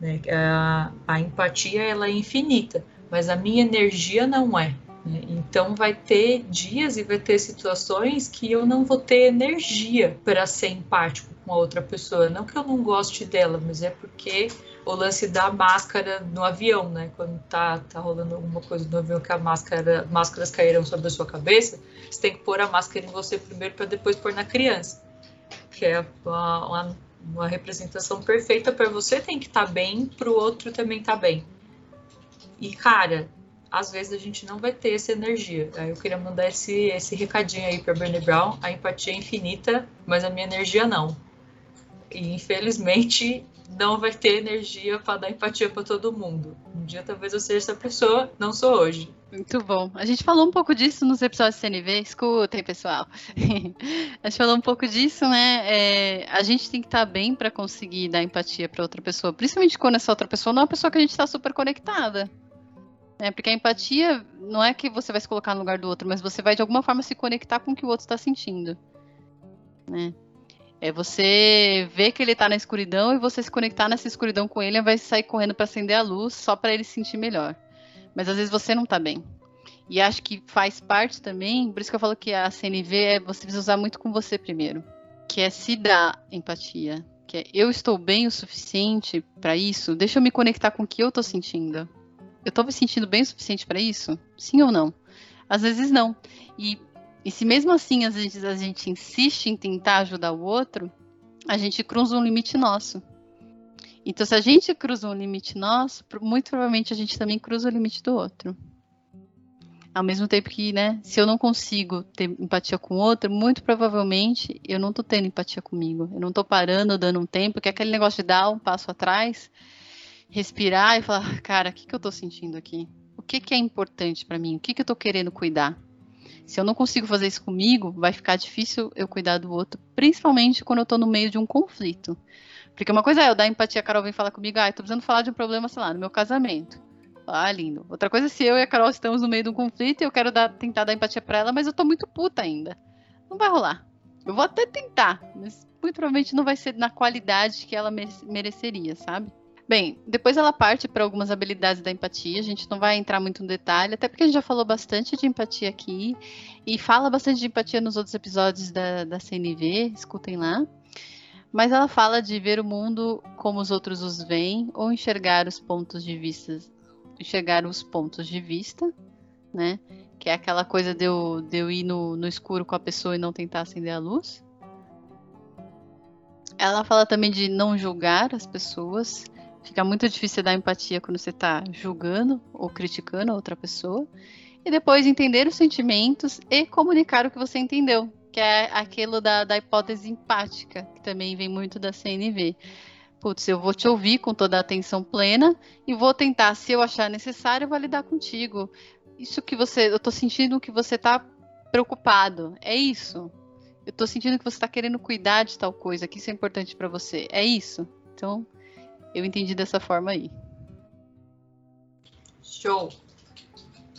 Speaker 2: Né? A, a empatia ela é infinita, mas a minha energia não é. Né? Então vai ter dias e vai ter situações que eu não vou ter energia para ser empático com a outra pessoa. Não que eu não goste dela, mas é porque o lance da máscara no avião, né? Quando tá, tá rolando alguma coisa no avião que a máscara, máscaras caíram sobre a sua cabeça, você tem que pôr a máscara em você primeiro para depois pôr na criança. Que é uma, uma, uma representação perfeita para você tem que estar tá bem, para o outro também estar tá bem. E cara, às vezes a gente não vai ter essa energia. Aí eu queria mandar esse, esse recadinho aí para Bernie Brown. A empatia é infinita, mas a minha energia não. E infelizmente não vai ter energia para dar empatia para todo mundo. Um dia talvez eu seja essa pessoa, não sou hoje.
Speaker 1: Muito bom. A gente falou um pouco disso nos episódios CNV. Escutem, pessoal. (laughs) a gente falou um pouco disso, né? É, a gente tem que estar bem para conseguir dar empatia para outra pessoa, principalmente quando essa outra pessoa não é uma pessoa que a gente está super conectada. É, porque a empatia não é que você vai se colocar no lugar do outro, mas você vai de alguma forma se conectar com o que o outro está sentindo. Né? É você ver que ele tá na escuridão e você se conectar nessa escuridão com ele, vai sair correndo para acender a luz só para ele se sentir melhor. Mas às vezes você não tá bem. E acho que faz parte também, por isso que eu falo que a CNV é você precisa usar muito com você primeiro, que é se dar empatia, que é eu estou bem o suficiente para isso, deixa eu me conectar com o que eu tô sentindo. Eu tô me sentindo bem o suficiente para isso? Sim ou não? Às vezes não. E e se mesmo assim às vezes a gente insiste em tentar ajudar o outro, a gente cruza um limite nosso. Então, se a gente cruza um limite nosso, muito provavelmente a gente também cruza o limite do outro. Ao mesmo tempo que, né, se eu não consigo ter empatia com o outro, muito provavelmente eu não tô tendo empatia comigo. Eu não tô parando, dando um tempo, que é aquele negócio de dar um passo atrás, respirar e falar, cara, o que, que eu tô sentindo aqui? O que, que é importante para mim? O que, que eu tô querendo cuidar? Se eu não consigo fazer isso comigo, vai ficar difícil eu cuidar do outro, principalmente quando eu tô no meio de um conflito. Porque uma coisa é eu dar empatia, a Carol vem falar comigo, ah, eu tô precisando falar de um problema, sei lá, no meu casamento. Ah, lindo. Outra coisa é se eu e a Carol estamos no meio de um conflito e eu quero dar, tentar dar empatia para ela, mas eu tô muito puta ainda. Não vai rolar. Eu vou até tentar, mas muito provavelmente não vai ser na qualidade que ela mereceria, sabe? Bem, depois ela parte para algumas habilidades da empatia. A gente não vai entrar muito no detalhe, até porque a gente já falou bastante de empatia aqui e fala bastante de empatia nos outros episódios da, da CNV. Escutem lá. Mas ela fala de ver o mundo como os outros os veem ou enxergar os pontos de vista, enxergar os pontos de vista, né? Que é aquela coisa de eu, de eu ir no, no escuro com a pessoa e não tentar acender a luz. Ela fala também de não julgar as pessoas Fica muito difícil dar empatia quando você está julgando ou criticando a outra pessoa. E depois entender os sentimentos e comunicar o que você entendeu, que é aquilo da, da hipótese empática, que também vem muito da CNV. Putz, eu vou te ouvir com toda a atenção plena e vou tentar, se eu achar necessário, validar contigo. Isso que você. Eu tô sentindo que você tá preocupado. É isso. Eu tô sentindo que você tá querendo cuidar de tal coisa, que isso é importante para você. É isso. Então, eu entendi dessa forma aí.
Speaker 2: Show.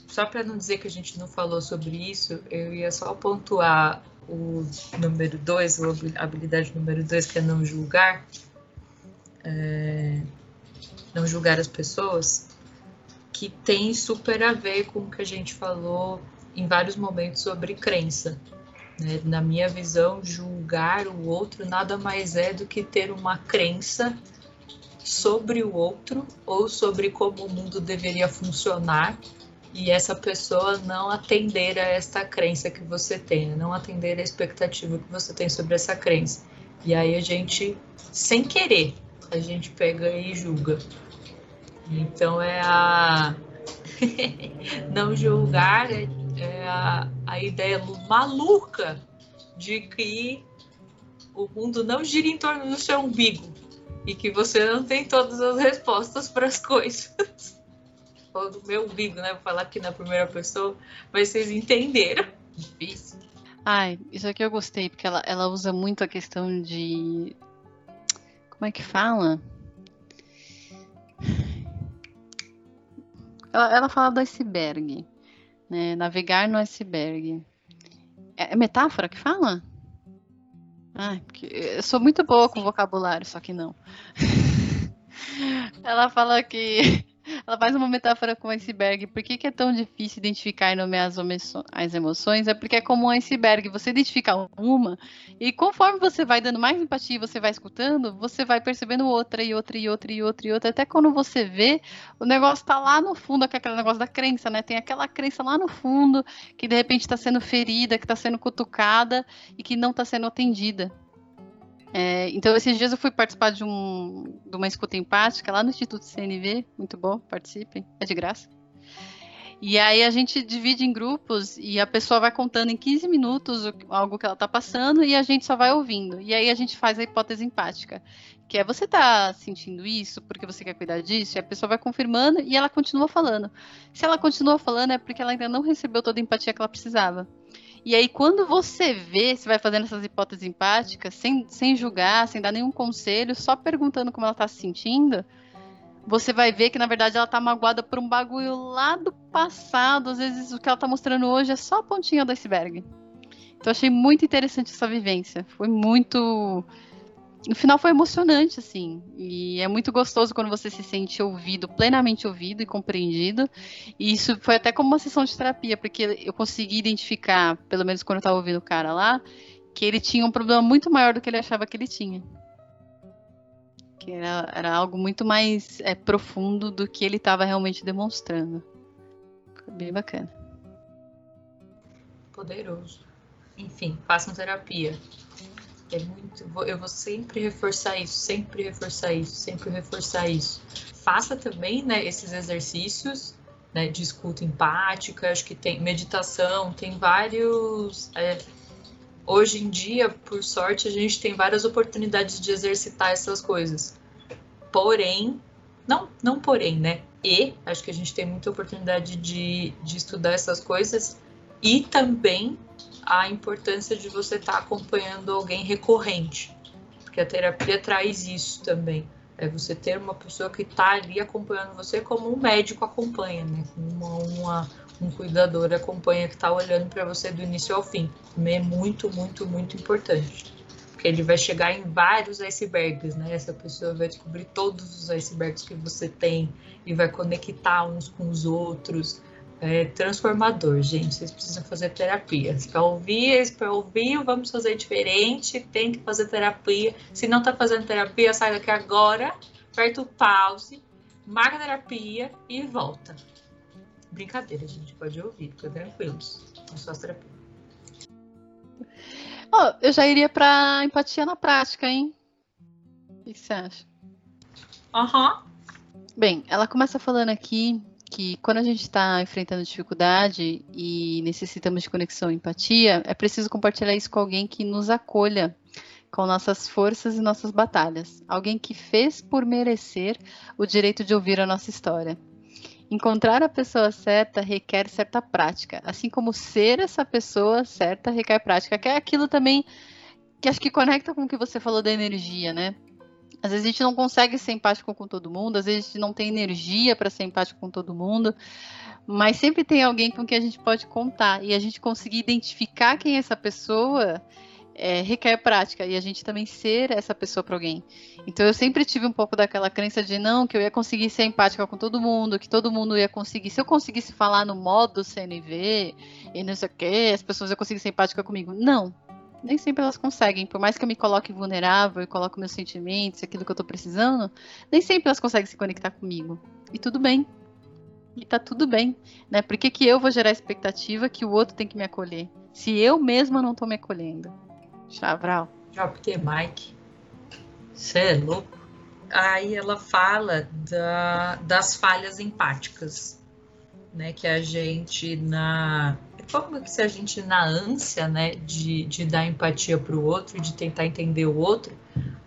Speaker 2: Só para não dizer que a gente não falou sobre isso, eu ia só pontuar o número 2, a habilidade número 2, que é não julgar. É, não julgar as pessoas, que tem super a ver com o que a gente falou em vários momentos sobre crença. Né? Na minha visão, julgar o outro nada mais é do que ter uma crença sobre o outro ou sobre como o mundo deveria funcionar e essa pessoa não atender a esta crença que você tem, né? não atender a expectativa que você tem sobre essa crença. E aí a gente, sem querer, a gente pega e julga. Então é a (laughs) não julgar, é, é a, a ideia maluca de que o mundo não gira em torno do seu umbigo e que você não tem todas as respostas para as coisas. (laughs) Ou do meu umbigo, né? Vou falar aqui na primeira pessoa, mas vocês entenderam. Difícil.
Speaker 1: Ai, isso aqui eu gostei, porque ela, ela usa muito a questão de. Como é que fala? Ela, ela fala do iceberg, né? Navegar no iceberg. É, é metáfora que fala? Ai, porque eu sou muito boa com vocabulário, só que não. (laughs) ela fala que ela faz uma metáfora com o iceberg. Por que, que é tão difícil identificar e nomear as, as emoções? É porque é como um iceberg. Você identifica uma, e conforme você vai dando mais empatia, você vai escutando, você vai percebendo outra e outra e outra e outra e outra. Até quando você vê, o negócio tá lá no fundo, aquele negócio da crença, né? Tem aquela crença lá no fundo que de repente está sendo ferida, que está sendo cutucada e que não está sendo atendida. É, então, esses dias eu fui participar de, um, de uma escuta empática lá no Instituto CNV, muito bom, participem, é de graça. E aí a gente divide em grupos e a pessoa vai contando em 15 minutos algo que ela está passando e a gente só vai ouvindo. E aí a gente faz a hipótese empática, que é você está sentindo isso porque você quer cuidar disso, e a pessoa vai confirmando e ela continua falando. Se ela continua falando é porque ela ainda não recebeu toda a empatia que ela precisava. E aí, quando você vê, você vai fazendo essas hipóteses empáticas, sem, sem julgar, sem dar nenhum conselho, só perguntando como ela está se sentindo, você vai ver que, na verdade, ela está magoada por um bagulho lá do passado. Às vezes, o que ela está mostrando hoje é só a pontinha do iceberg. Então, achei muito interessante essa vivência. Foi muito no final foi emocionante, assim. E é muito gostoso quando você se sente ouvido, plenamente ouvido e compreendido. E isso foi até como uma sessão de terapia, porque eu consegui identificar, pelo menos quando eu estava ouvindo o cara lá, que ele tinha um problema muito maior do que ele achava que ele tinha. Que era, era algo muito mais é, profundo do que ele estava realmente demonstrando. Foi bem bacana.
Speaker 2: Poderoso. Enfim, façam terapia. É muito. Eu vou sempre reforçar isso, sempre reforçar isso, sempre reforçar isso. Faça também, né, esses exercícios né, de escuta empática, acho que tem meditação, tem vários. É, hoje em dia, por sorte, a gente tem várias oportunidades de exercitar essas coisas. Porém, não, não porém, né? E acho que a gente tem muita oportunidade de, de estudar essas coisas e também a importância de você estar tá acompanhando alguém recorrente, porque a terapia traz isso também. É você ter uma pessoa que está ali acompanhando você como um médico acompanha, né? Uma, uma um cuidador acompanha que está olhando para você do início ao fim. É muito, muito, muito importante. Porque ele vai chegar em vários icebergs, né? Essa pessoa vai descobrir todos os icebergs que você tem e vai conectar uns com os outros é transformador, gente. Vocês precisam fazer terapia. Para ouvir, para ouvir, vamos fazer diferente. Tem que fazer terapia. Se não está fazendo terapia, sai daqui agora, aperta o pause, marca terapia e volta. Brincadeira, gente. Pode ouvir, fica tranquilos. Não só terapia.
Speaker 1: Oh, eu já iria para empatia na prática, hein? O que você acha?
Speaker 2: Aham. Uhum.
Speaker 1: Bem, ela começa falando aqui que quando a gente está enfrentando dificuldade e necessitamos de conexão e empatia, é preciso compartilhar isso com alguém que nos acolha com nossas forças e nossas batalhas. Alguém que fez por merecer o direito de ouvir a nossa história. Encontrar a pessoa certa requer certa prática, assim como ser essa pessoa certa requer prática, que é aquilo também que acho que conecta com o que você falou da energia, né? Às vezes a gente não consegue ser empático com todo mundo, às vezes a gente não tem energia para ser empático com todo mundo, mas sempre tem alguém com quem a gente pode contar e a gente conseguir identificar quem é essa pessoa é, requer prática e a gente também ser essa pessoa para alguém. Então eu sempre tive um pouco daquela crença de não, que eu ia conseguir ser empática com todo mundo, que todo mundo ia conseguir. Se eu conseguisse falar no modo CNV e não sei o que, as pessoas iam conseguir ser empática comigo. Não, nem sempre elas conseguem. Por mais que eu me coloque vulnerável e coloque meus sentimentos, aquilo que eu tô precisando, nem sempre elas conseguem se conectar comigo. E tudo bem. E tá tudo bem, né? Por que, que eu vou gerar expectativa que o outro tem que me acolher? Se eu mesma não tô me acolhendo. Chavral.
Speaker 2: Drop Mike. Você é louco. Aí ela fala da, das falhas empáticas. né? Que a gente na como que se a gente na ânsia, né, de, de dar empatia para o outro, de tentar entender o outro,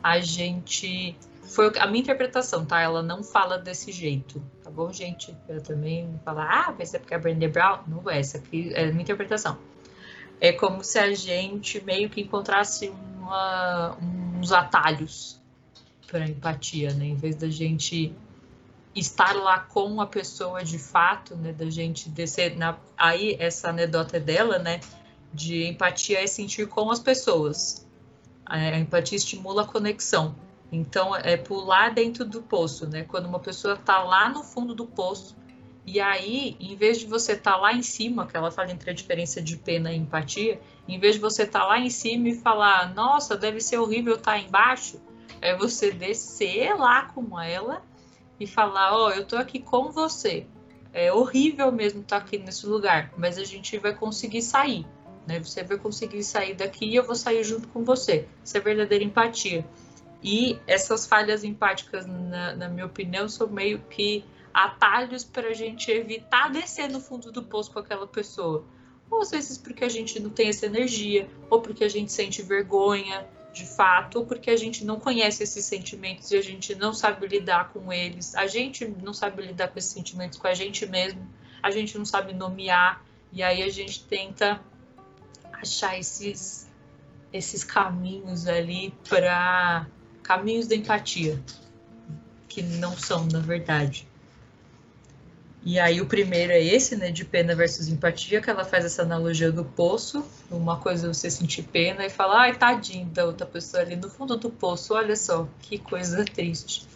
Speaker 2: a gente foi a minha interpretação, tá? Ela não fala desse jeito, tá bom, gente? Eu também falar, ah, vai ser porque é Brené Brown? Não é, essa aqui é a minha interpretação. É como se a gente meio que encontrasse uma, uns atalhos para empatia, né? Em vez da gente estar lá com a pessoa de fato, né? Da gente descer na aí essa anedota é dela, né? De empatia é sentir com as pessoas. A empatia estimula a conexão. Então é pular dentro do poço, né? Quando uma pessoa está lá no fundo do poço e aí, em vez de você estar tá lá em cima, que ela fala entre a diferença de pena e empatia, em vez de você estar tá lá em cima e falar, nossa, deve ser horrível estar tá embaixo, é você descer lá com ela e falar, ó, oh, eu tô aqui com você. É horrível mesmo estar aqui nesse lugar, mas a gente vai conseguir sair, né? Você vai conseguir sair daqui e eu vou sair junto com você. Isso é verdadeira empatia. E essas falhas empáticas, na, na minha opinião, são meio que atalhos para a gente evitar descer no fundo do poço com aquela pessoa. Ou às vezes porque a gente não tem essa energia, ou porque a gente sente vergonha de fato, porque a gente não conhece esses sentimentos e a gente não sabe lidar com eles. A gente não sabe lidar com esses sentimentos com a gente mesmo, a gente não sabe nomear, e aí a gente tenta achar esses, esses caminhos ali para caminhos da empatia, que não são, na verdade. E aí o primeiro é esse, né, de pena versus empatia, que ela faz essa analogia do poço. Uma coisa é você sentir pena e falar, ai, tadinho da outra pessoa ali no fundo do poço, olha só, que coisa triste.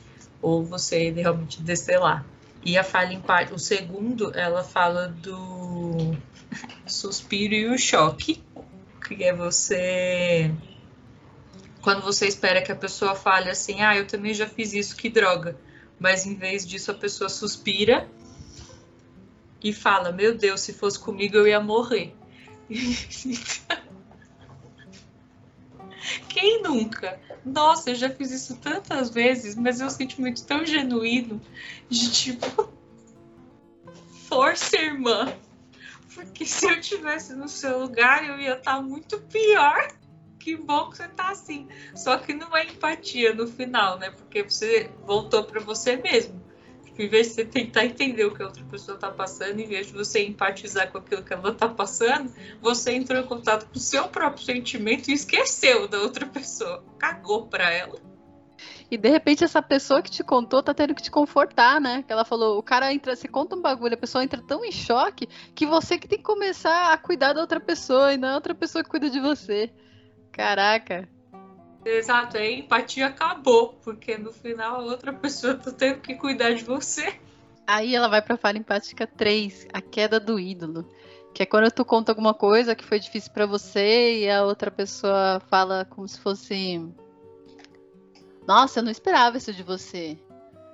Speaker 2: Ou você realmente descer lá. E a falha empática, o segundo, ela fala do suspiro e o choque, que é você quando você espera que a pessoa fale assim, ah, eu também já fiz isso, que droga. Mas em vez disso a pessoa suspira e fala: Meu Deus, se fosse comigo eu ia morrer. (laughs) Quem nunca? Nossa, eu já fiz isso tantas vezes, mas é um sentimento tão genuíno de tipo, (laughs) força, irmã. Porque se eu tivesse no seu lugar, eu ia estar muito pior. Que bom que você tá assim. Só que não é empatia no final, né? Porque você voltou para você mesmo em vez de você tentar entender o que a outra pessoa está passando, em vez de você empatizar com aquilo que ela está passando, você entrou em contato com o seu próprio sentimento e esqueceu da outra pessoa. Cagou para ela.
Speaker 1: E de repente essa pessoa que te contou tá tendo que te confortar, né? Que ela falou, o cara entra, você conta um bagulho, a pessoa entra tão em choque que você que tem que começar a cuidar da outra pessoa e não a outra pessoa que cuida de você. Caraca.
Speaker 2: Exato, aí a empatia acabou, porque no final a outra pessoa tá tendo que cuidar de você.
Speaker 1: Aí ela vai pra falha empática 3, a queda do ídolo. Que é quando tu conta alguma coisa que foi difícil para você e a outra pessoa fala como se fosse. Nossa, eu não esperava isso de você.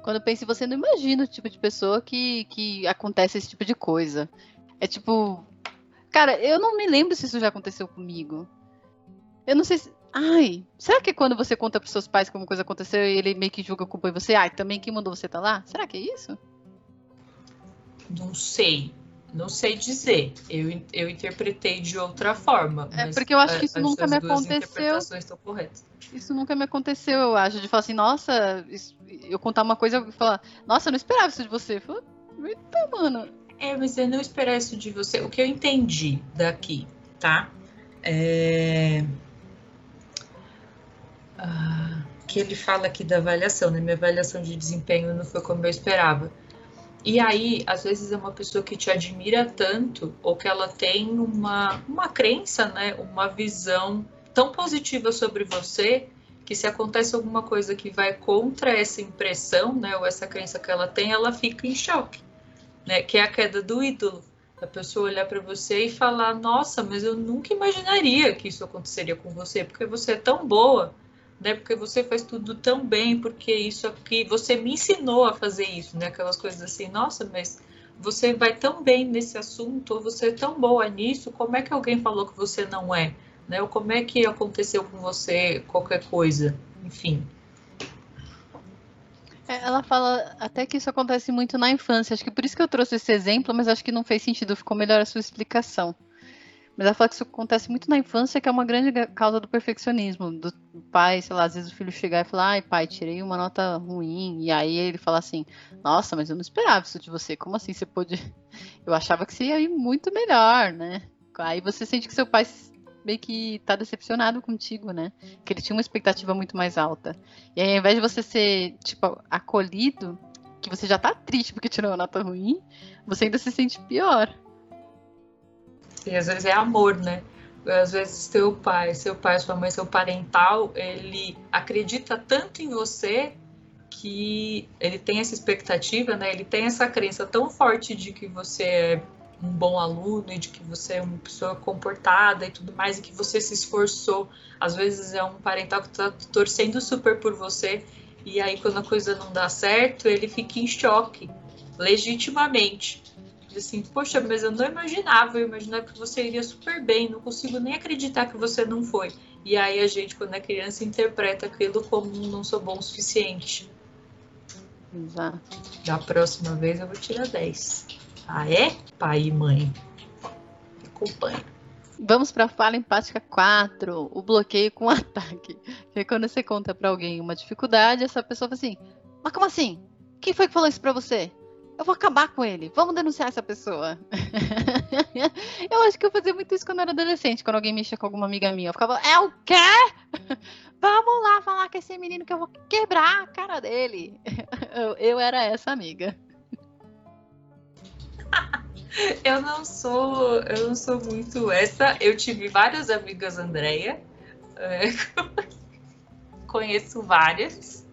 Speaker 1: Quando eu penso em você, não imagina o tipo de pessoa que, que acontece esse tipo de coisa. É tipo. Cara, eu não me lembro se isso já aconteceu comigo. Eu não sei se. Ai, será que quando você conta pros seus pais que alguma coisa aconteceu e ele meio que julga culpa você, ai, também quem mandou você tá lá? Será que é isso?
Speaker 2: Não sei. Não sei dizer. Eu, eu interpretei de outra forma.
Speaker 1: É porque eu acho que isso nunca me aconteceu.
Speaker 2: Estão corretas.
Speaker 1: Isso nunca me aconteceu, eu acho. De falar assim, nossa, isso, eu contar uma coisa e falar, nossa, eu não esperava isso de você. Falei, Eita, mano.
Speaker 2: É, mas eu não esperava isso de você. O que eu entendi daqui, tá? É que ele fala aqui da avaliação, né? Minha avaliação de desempenho não foi como eu esperava. E aí, às vezes é uma pessoa que te admira tanto, ou que ela tem uma, uma crença, né? Uma visão tão positiva sobre você, que se acontece alguma coisa que vai contra essa impressão, né? Ou essa crença que ela tem, ela fica em choque, né? Que é a queda do ídolo. A pessoa olhar para você e falar: Nossa, mas eu nunca imaginaria que isso aconteceria com você, porque você é tão boa né? Porque você faz tudo tão bem, porque isso aqui, você me ensinou a fazer isso, né? Aquelas coisas assim, nossa, mas você vai tão bem nesse assunto, você é tão boa nisso, como é que alguém falou que você não é? Né? Ou como é que aconteceu com você qualquer coisa? Enfim.
Speaker 1: É, ela fala até que isso acontece muito na infância. Acho que por isso que eu trouxe esse exemplo, mas acho que não fez sentido, ficou melhor a sua explicação. Mas ela fala que isso acontece muito na infância, que é uma grande causa do perfeccionismo. Do pai, sei lá, às vezes o filho chegar e falar, ai pai, tirei uma nota ruim. E aí ele fala assim, nossa, mas eu não esperava isso de você. Como assim você pôde. (laughs) Eu achava que você ia ir muito melhor, né? Aí você sente que seu pai meio que tá decepcionado contigo, né? Que ele tinha uma expectativa muito mais alta. E aí, ao invés de você ser, tipo, acolhido, que você já tá triste porque tirou uma nota ruim, você ainda se sente pior.
Speaker 2: E às vezes é amor, né? Às vezes seu pai, seu pai, sua mãe, seu parental, ele acredita tanto em você que ele tem essa expectativa, né? Ele tem essa crença tão forte de que você é um bom aluno e de que você é uma pessoa comportada e tudo mais e que você se esforçou. Às vezes é um parental que está torcendo super por você e aí quando a coisa não dá certo, ele fica em choque, legitimamente assim, poxa, mas eu não imaginava, eu imaginava que você iria super bem, não consigo nem acreditar que você não foi. E aí a gente, quando é criança, interpreta aquilo como não sou bom o suficiente.
Speaker 1: Exato.
Speaker 2: Da próxima vez eu vou tirar 10. Ah, é? Pai e mãe. Acompanha.
Speaker 1: Vamos para a fala empática 4, o bloqueio com (laughs) ataque. Que é quando você conta para alguém uma dificuldade, essa pessoa fala assim: Mas como assim? Quem foi que falou isso para você? Eu vou acabar com ele. Vamos denunciar essa pessoa. (laughs) eu acho que eu fazia muito isso quando eu era adolescente, quando alguém mexia com alguma amiga minha. Eu ficava, é o quê? (laughs) Vamos lá falar com esse menino que eu vou quebrar a cara dele. (laughs) eu, eu era essa amiga.
Speaker 2: eu não sou, eu não sou muito essa. Eu tive várias amigas Andréia. É, conheço várias.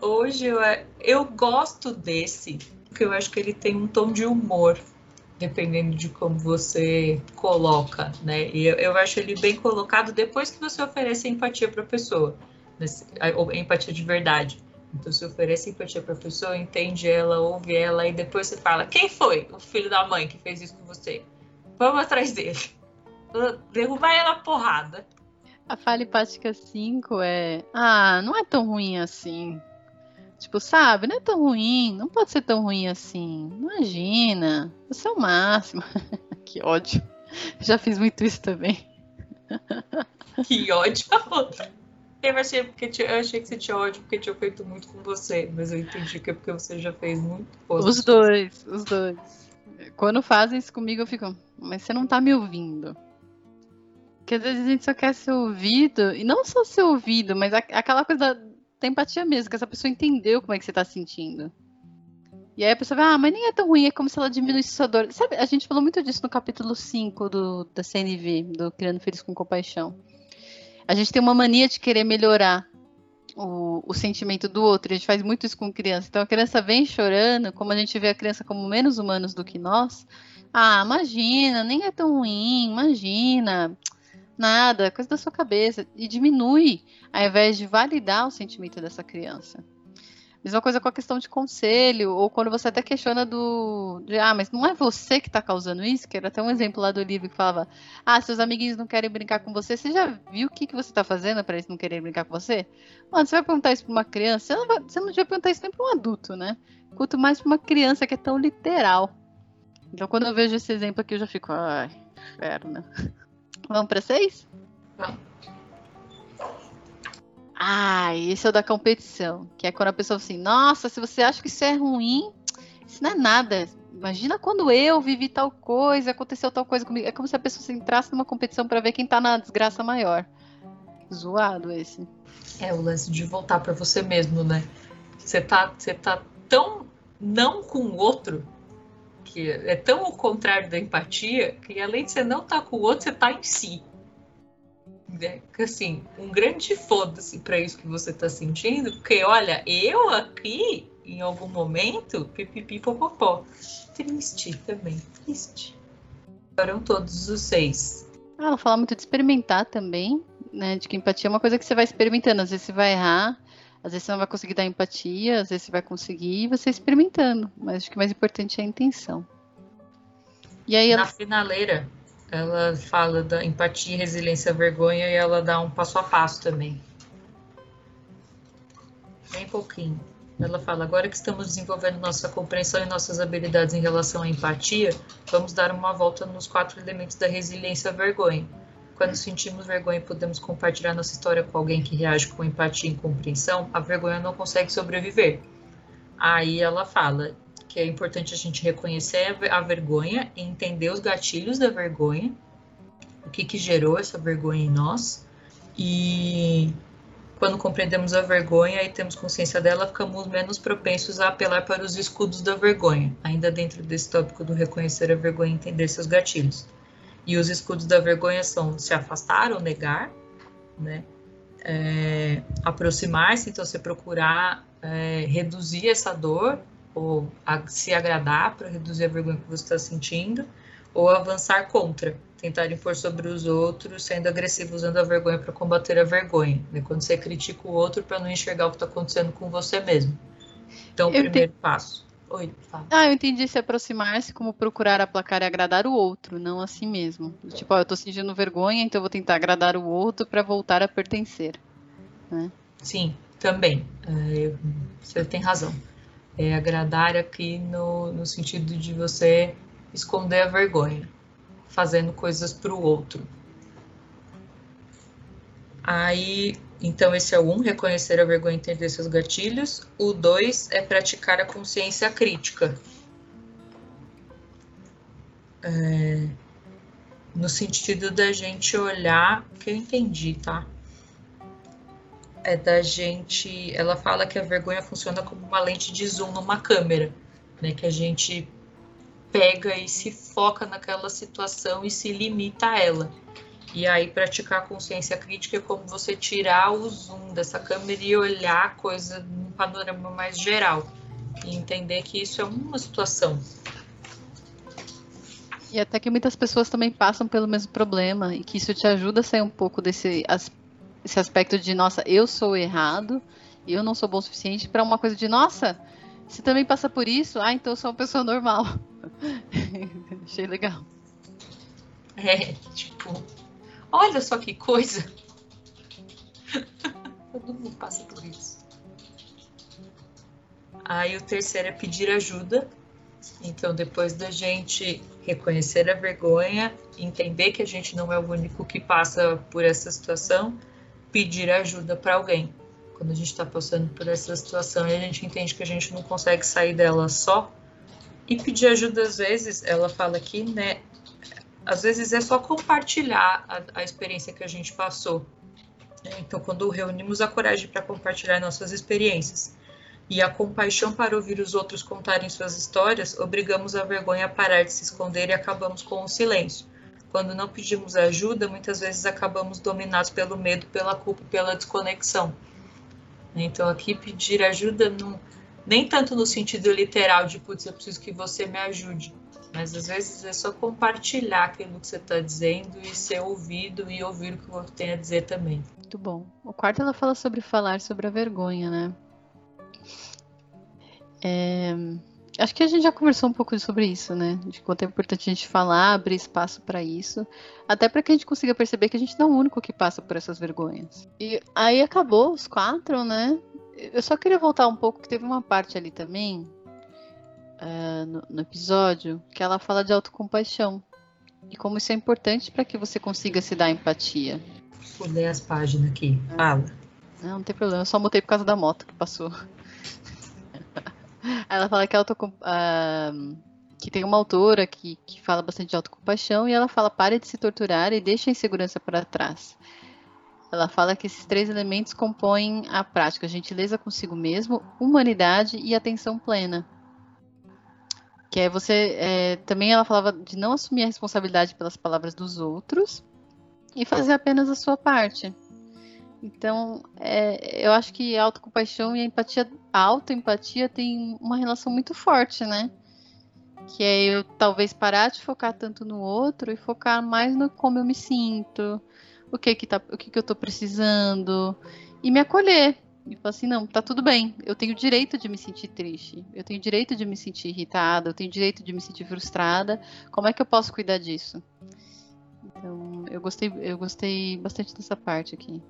Speaker 2: Hoje eu, eu gosto desse porque eu acho que ele tem um tom de humor, dependendo de como você coloca, né? E eu, eu acho ele bem colocado depois que você oferece empatia para a pessoa, empatia de verdade. Então você oferece empatia para a pessoa, entende ela, ouve ela e depois você fala: quem foi o filho da mãe que fez isso com você? Vamos atrás dele. (laughs) Derrubar ela porrada.
Speaker 1: A falha empática 5 é: ah, não é tão ruim assim. Tipo, sabe, não é tão ruim, não pode ser tão ruim assim. Imagina, você é o máximo. (laughs) que ódio. Já fiz muito isso também.
Speaker 2: que ódio. Eu achei, porque eu achei que você tinha ódio porque tinha feito muito com você, mas eu entendi que é porque você já fez muito.
Speaker 1: Os dois, os dois. Quando fazem isso comigo, eu fico, mas você não tá me ouvindo. Porque às vezes a gente só quer ser ouvido, e não só ser ouvido, mas aquela coisa da, ter empatia mesmo, que essa pessoa entendeu como é que você tá sentindo. E aí a pessoa vai, ah, mas nem é tão ruim, é como se ela diminuísse sua dor. Sabe, a gente falou muito disso no capítulo 5 do, da CNV, do Criando Filhos com Compaixão. A gente tem uma mania de querer melhorar o, o sentimento do outro. A gente faz muito isso com criança. Então a criança vem chorando, como a gente vê a criança como menos humanos do que nós. Ah, imagina, nem é tão ruim, imagina. Nada, coisa da sua cabeça. E diminui, ao invés de validar o sentimento dessa criança. Mesma coisa com a questão de conselho, ou quando você até questiona do. De, ah, mas não é você que está causando isso? Que era até um exemplo lá do livro que falava: Ah, seus amiguinhos não querem brincar com você, você já viu o que, que você está fazendo para eles não quererem brincar com você? Mano, você vai perguntar isso para uma criança? Você não, vai, você não devia perguntar isso nem para um adulto, né? Quanto mais para uma criança que é tão literal. Então, quando eu vejo esse exemplo aqui, eu já fico: ai, inferno. Vamos para seis? Ah, esse é o da competição, que é quando a pessoa fala assim, nossa, se você acha que isso é ruim, isso não é nada. Imagina quando eu vivi tal coisa, aconteceu tal coisa comigo. É como se a pessoa entrasse numa competição para ver quem tá na desgraça maior. Zoado esse.
Speaker 2: É o lance de voltar para você mesmo, né? Você tá, você tá tão não com o outro que é tão o contrário da empatia que além de você não estar tá com o outro, você está em si. Né? Assim, um grande foda-se para isso que você está sentindo, porque olha, eu aqui, em algum momento, pipipi popopó. Triste também, triste. Foram todos os seis.
Speaker 1: Ah, ela fala muito de experimentar também, né? De que empatia é uma coisa que você vai experimentando. Às vezes você vai errar, às vezes você não vai conseguir dar empatia, às vezes você vai conseguir você experimentando. Mas acho que o mais importante é a intenção.
Speaker 2: E aí ela... Na finaleira, ela fala da empatia, resiliência, vergonha e ela dá um passo a passo também. Bem pouquinho. Ela fala: agora que estamos desenvolvendo nossa compreensão e nossas habilidades em relação à empatia, vamos dar uma volta nos quatro elementos da resiliência vergonha. Quando sentimos vergonha e podemos compartilhar nossa história com alguém que reage com empatia e compreensão, a vergonha não consegue sobreviver. Aí ela fala que é importante a gente reconhecer a vergonha e entender os gatilhos da vergonha, o que, que gerou essa vergonha em nós, e quando compreendemos a vergonha e temos consciência dela, ficamos menos propensos a apelar para os escudos da vergonha, ainda dentro desse tópico do reconhecer a vergonha e entender seus gatilhos. E os escudos da vergonha são se afastar ou negar, né? É, aproximar-se, então você procurar é, reduzir essa dor ou a, se agradar para reduzir a vergonha que você está sentindo, ou avançar contra, tentar impor sobre os outros, sendo agressivo usando a vergonha para combater a vergonha. Né? Quando você critica o outro para não enxergar o que está acontecendo com você mesmo. Então, o eu primeiro passo. Oi, fala.
Speaker 1: Ah, eu entendi se aproximar-se como procurar aplacar e agradar o outro, não a si mesmo. Tipo, ó, eu estou sentindo vergonha, então eu vou tentar agradar o outro para voltar a pertencer. Né?
Speaker 2: Sim, também. É, você tem razão. É agradar aqui no, no sentido de você esconder a vergonha fazendo coisas para o outro. Aí, então, esse é o um, reconhecer a vergonha e entender seus gatilhos. O dois é praticar a consciência crítica. É, no sentido da gente olhar, que eu entendi, tá? É da gente. Ela fala que a vergonha funciona como uma lente de zoom numa câmera, né? Que a gente pega e se foca naquela situação e se limita a ela. E aí praticar a consciência crítica é como você tirar o zoom dessa câmera e olhar a coisa num panorama mais geral e entender que isso é uma situação.
Speaker 1: E até que muitas pessoas também passam pelo mesmo problema e que isso te ajuda a sair um pouco desse esse aspecto de nossa, eu sou errado, eu não sou bom o suficiente para uma coisa de nossa, você também passa por isso, ah, então eu sou uma pessoa normal. (laughs) Achei legal.
Speaker 2: É, tipo, olha só que coisa. (laughs) Todo mundo passa por isso. Aí o terceiro é pedir ajuda. Então, depois da gente reconhecer a vergonha, entender que a gente não é o único que passa por essa situação, pedir ajuda para alguém. Quando a gente está passando por essa situação e a gente entende que a gente não consegue sair dela só, e pedir ajuda, às vezes, ela fala aqui, né? Às vezes é só compartilhar a, a experiência que a gente passou. Então, quando reunimos a coragem para compartilhar nossas experiências e a compaixão para ouvir os outros contarem suas histórias, obrigamos a vergonha a parar de se esconder e acabamos com o silêncio. Quando não pedimos ajuda, muitas vezes acabamos dominados pelo medo, pela culpa pela desconexão. Então, aqui pedir ajuda não nem tanto no sentido literal de, putz, eu preciso que você me ajude, mas às vezes é só compartilhar aquilo que você está dizendo e ser ouvido e ouvir o que o outro tem a dizer também.
Speaker 1: Muito bom. O quarto ela fala sobre falar sobre a vergonha, né? É... Acho que a gente já conversou um pouco sobre isso, né? De quanto é importante a gente falar, abrir espaço para isso, até para que a gente consiga perceber que a gente não é o único que passa por essas vergonhas. E aí acabou os quatro, né? Eu só queria voltar um pouco, que teve uma parte ali também, uh, no, no, episódio, que ela fala de autocompaixão. E como isso é importante para que você consiga se dar empatia.
Speaker 2: Vou ler as páginas aqui. Fala.
Speaker 1: Não, não tem problema, eu só mutei por causa da moto que passou. (laughs) ela fala que, auto, uh, que tem uma autora que, que fala bastante de autocompaixão e ela fala: pare de se torturar e deixe a insegurança para trás. Ela fala que esses três elementos compõem a prática: gentileza consigo mesmo, humanidade e atenção plena. Que é você. É, também ela falava de não assumir a responsabilidade pelas palavras dos outros e fazer apenas a sua parte. Então, é, eu acho que a autocompaixão e a empatia, autoempatia tem uma relação muito forte, né? Que é eu talvez parar de focar tanto no outro e focar mais no como eu me sinto, o que que, tá, o que, que eu tô precisando e me acolher. E falar assim, não, tá tudo bem. Eu tenho direito de me sentir triste. Eu tenho direito de me sentir irritada. Eu tenho direito de me sentir frustrada. Como é que eu posso cuidar disso? Então, eu gostei, eu gostei bastante dessa parte aqui.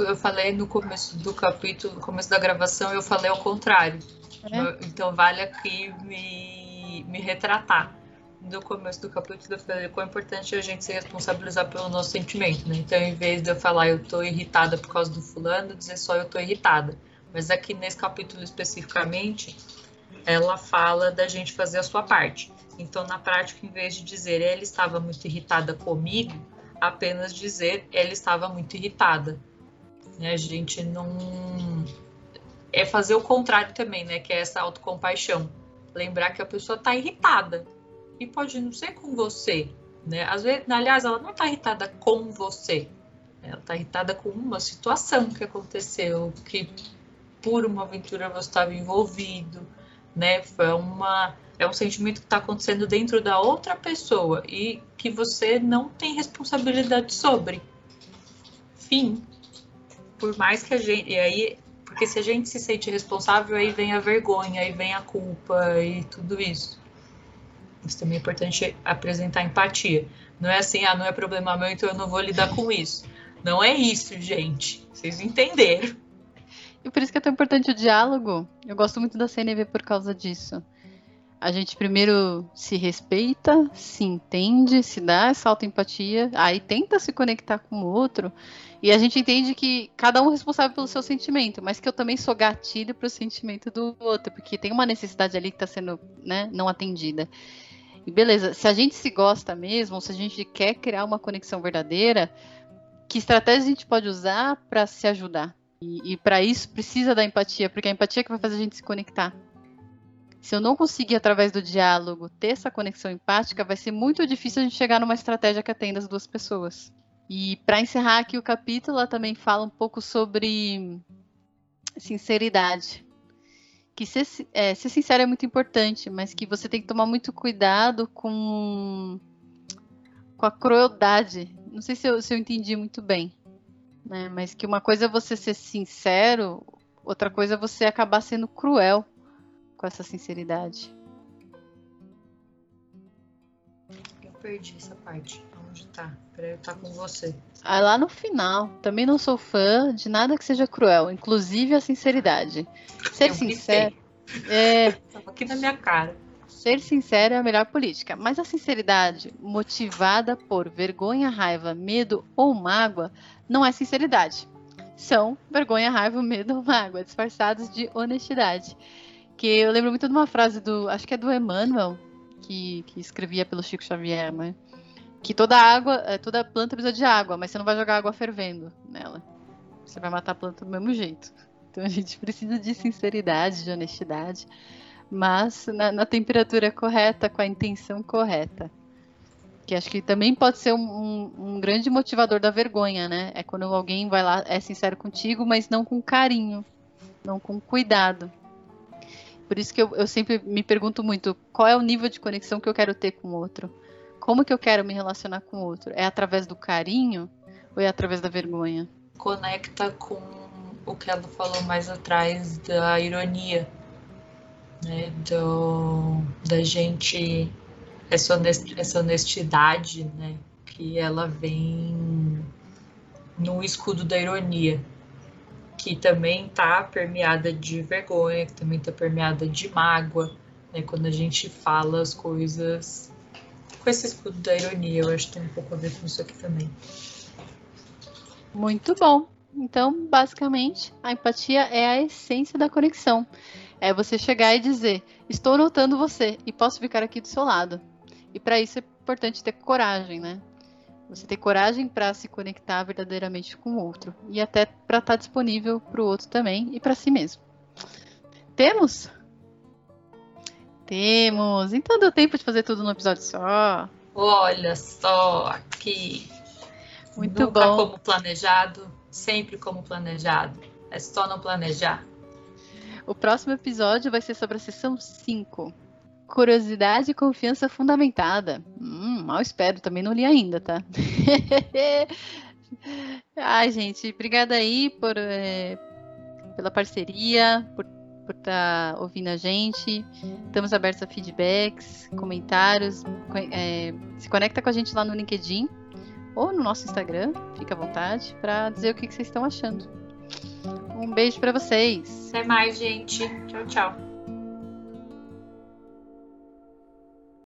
Speaker 2: eu falei no começo do capítulo, no começo da gravação, eu falei ao contrário. É? Então vale aqui me, me retratar. No começo do capítulo eu falei quão importante é a gente se responsabilizar pelo nosso sentimento, né? Então, em vez de eu falar eu tô irritada por causa do fulano, dizer só eu tô irritada. Mas aqui nesse capítulo especificamente, ela fala da gente fazer a sua parte. Então, na prática, em vez de dizer ela estava muito irritada comigo, apenas dizer ela estava muito irritada. Né? A gente não. É fazer o contrário também, né? Que é essa autocompaixão. Lembrar que a pessoa está irritada. E pode não ser com você. Né? Às vezes, aliás, ela não está irritada com você. Ela está irritada com uma situação que aconteceu, que por uma aventura você estava envolvido, né? Foi uma é um sentimento que está acontecendo dentro da outra pessoa e que você não tem responsabilidade sobre. Fim. Por mais que a gente. E aí, porque se a gente se sente responsável, aí vem a vergonha, aí vem a culpa e tudo isso. Isso também é importante apresentar empatia. Não é assim, ah, não é problema meu, então eu não vou lidar com isso. Não é isso, gente. Vocês entenderam.
Speaker 1: E por isso que é tão importante o diálogo. Eu gosto muito da CNV por causa disso a gente primeiro se respeita, se entende, se dá essa autoempatia, aí tenta se conectar com o outro, e a gente entende que cada um é responsável pelo seu sentimento, mas que eu também sou gatilho para o sentimento do outro, porque tem uma necessidade ali que está sendo né, não atendida. E beleza, se a gente se gosta mesmo, se a gente quer criar uma conexão verdadeira, que estratégia a gente pode usar para se ajudar? E, e para isso precisa da empatia, porque é a empatia que vai fazer a gente se conectar. Se eu não conseguir, através do diálogo, ter essa conexão empática, vai ser muito difícil a gente chegar numa estratégia que atenda as duas pessoas. E para encerrar aqui o capítulo, ela também fala um pouco sobre sinceridade. Que ser, é, ser sincero é muito importante, mas que você tem que tomar muito cuidado com, com a crueldade. Não sei se eu, se eu entendi muito bem, né? mas que uma coisa é você ser sincero, outra coisa é você acabar sendo cruel com essa sinceridade.
Speaker 2: Eu perdi essa parte. Onde tá? Pra eu estar tá com você.
Speaker 1: Ah, lá no final. Também não sou fã de nada que seja cruel, inclusive a sinceridade. Ser eu sincero.
Speaker 2: É. (laughs) Tava aqui na minha cara.
Speaker 1: Ser sincero é a melhor política, mas a sinceridade motivada por vergonha, raiva, medo ou mágoa não é sinceridade. São vergonha, raiva, medo ou mágoa, disfarçados de honestidade. Que eu lembro muito de uma frase do. Acho que é do Emmanuel, que, que escrevia pelo Chico Xavier, né? Que toda água, é, toda planta precisa de água, mas você não vai jogar água fervendo nela. Você vai matar a planta do mesmo jeito. Então a gente (laughs) precisa de sinceridade, de honestidade, mas na, na temperatura correta, com a intenção correta. Que acho que também pode ser um, um, grande motivador da vergonha, né? É quando alguém vai lá, é sincero contigo, mas não com carinho, não com cuidado. Por isso que eu, eu sempre me pergunto muito qual é o nível de conexão que eu quero ter com o outro. Como que eu quero me relacionar com o outro? É através do carinho ou é através da vergonha?
Speaker 2: Conecta com o que ela falou mais atrás da ironia, né? Do, da gente essa, essa honestidade, né? Que ela vem no escudo da ironia que também está permeada de vergonha, que também está permeada de mágoa, né? Quando a gente fala as coisas com esse escudo da ironia, eu acho que tem um pouco a ver com isso aqui também.
Speaker 1: Muito bom. Então, basicamente, a empatia é a essência da conexão. É você chegar e dizer: Estou notando você e posso ficar aqui do seu lado. E para isso é importante ter coragem, né? Você ter coragem para se conectar verdadeiramente com o outro e até para estar tá disponível para o outro também e para si mesmo. Temos? Temos. Então deu tempo de fazer tudo no episódio só.
Speaker 2: Olha só aqui.
Speaker 1: Muito
Speaker 2: Nunca
Speaker 1: bom.
Speaker 2: como planejado, sempre como planejado. É só não planejar.
Speaker 1: O próximo episódio vai ser sobre a sessão 5 Curiosidade e confiança fundamentada. Hum, mal espero, também não li ainda, tá? (laughs) Ai, gente, obrigada aí por, é, pela parceria, por por estar tá ouvindo a gente. Estamos abertos a feedbacks, comentários. É, se conecta com a gente lá no LinkedIn, ou no nosso Instagram, fica à vontade, para dizer o que, que vocês estão achando. Um beijo para vocês.
Speaker 2: Até mais, gente. Tchau, tchau.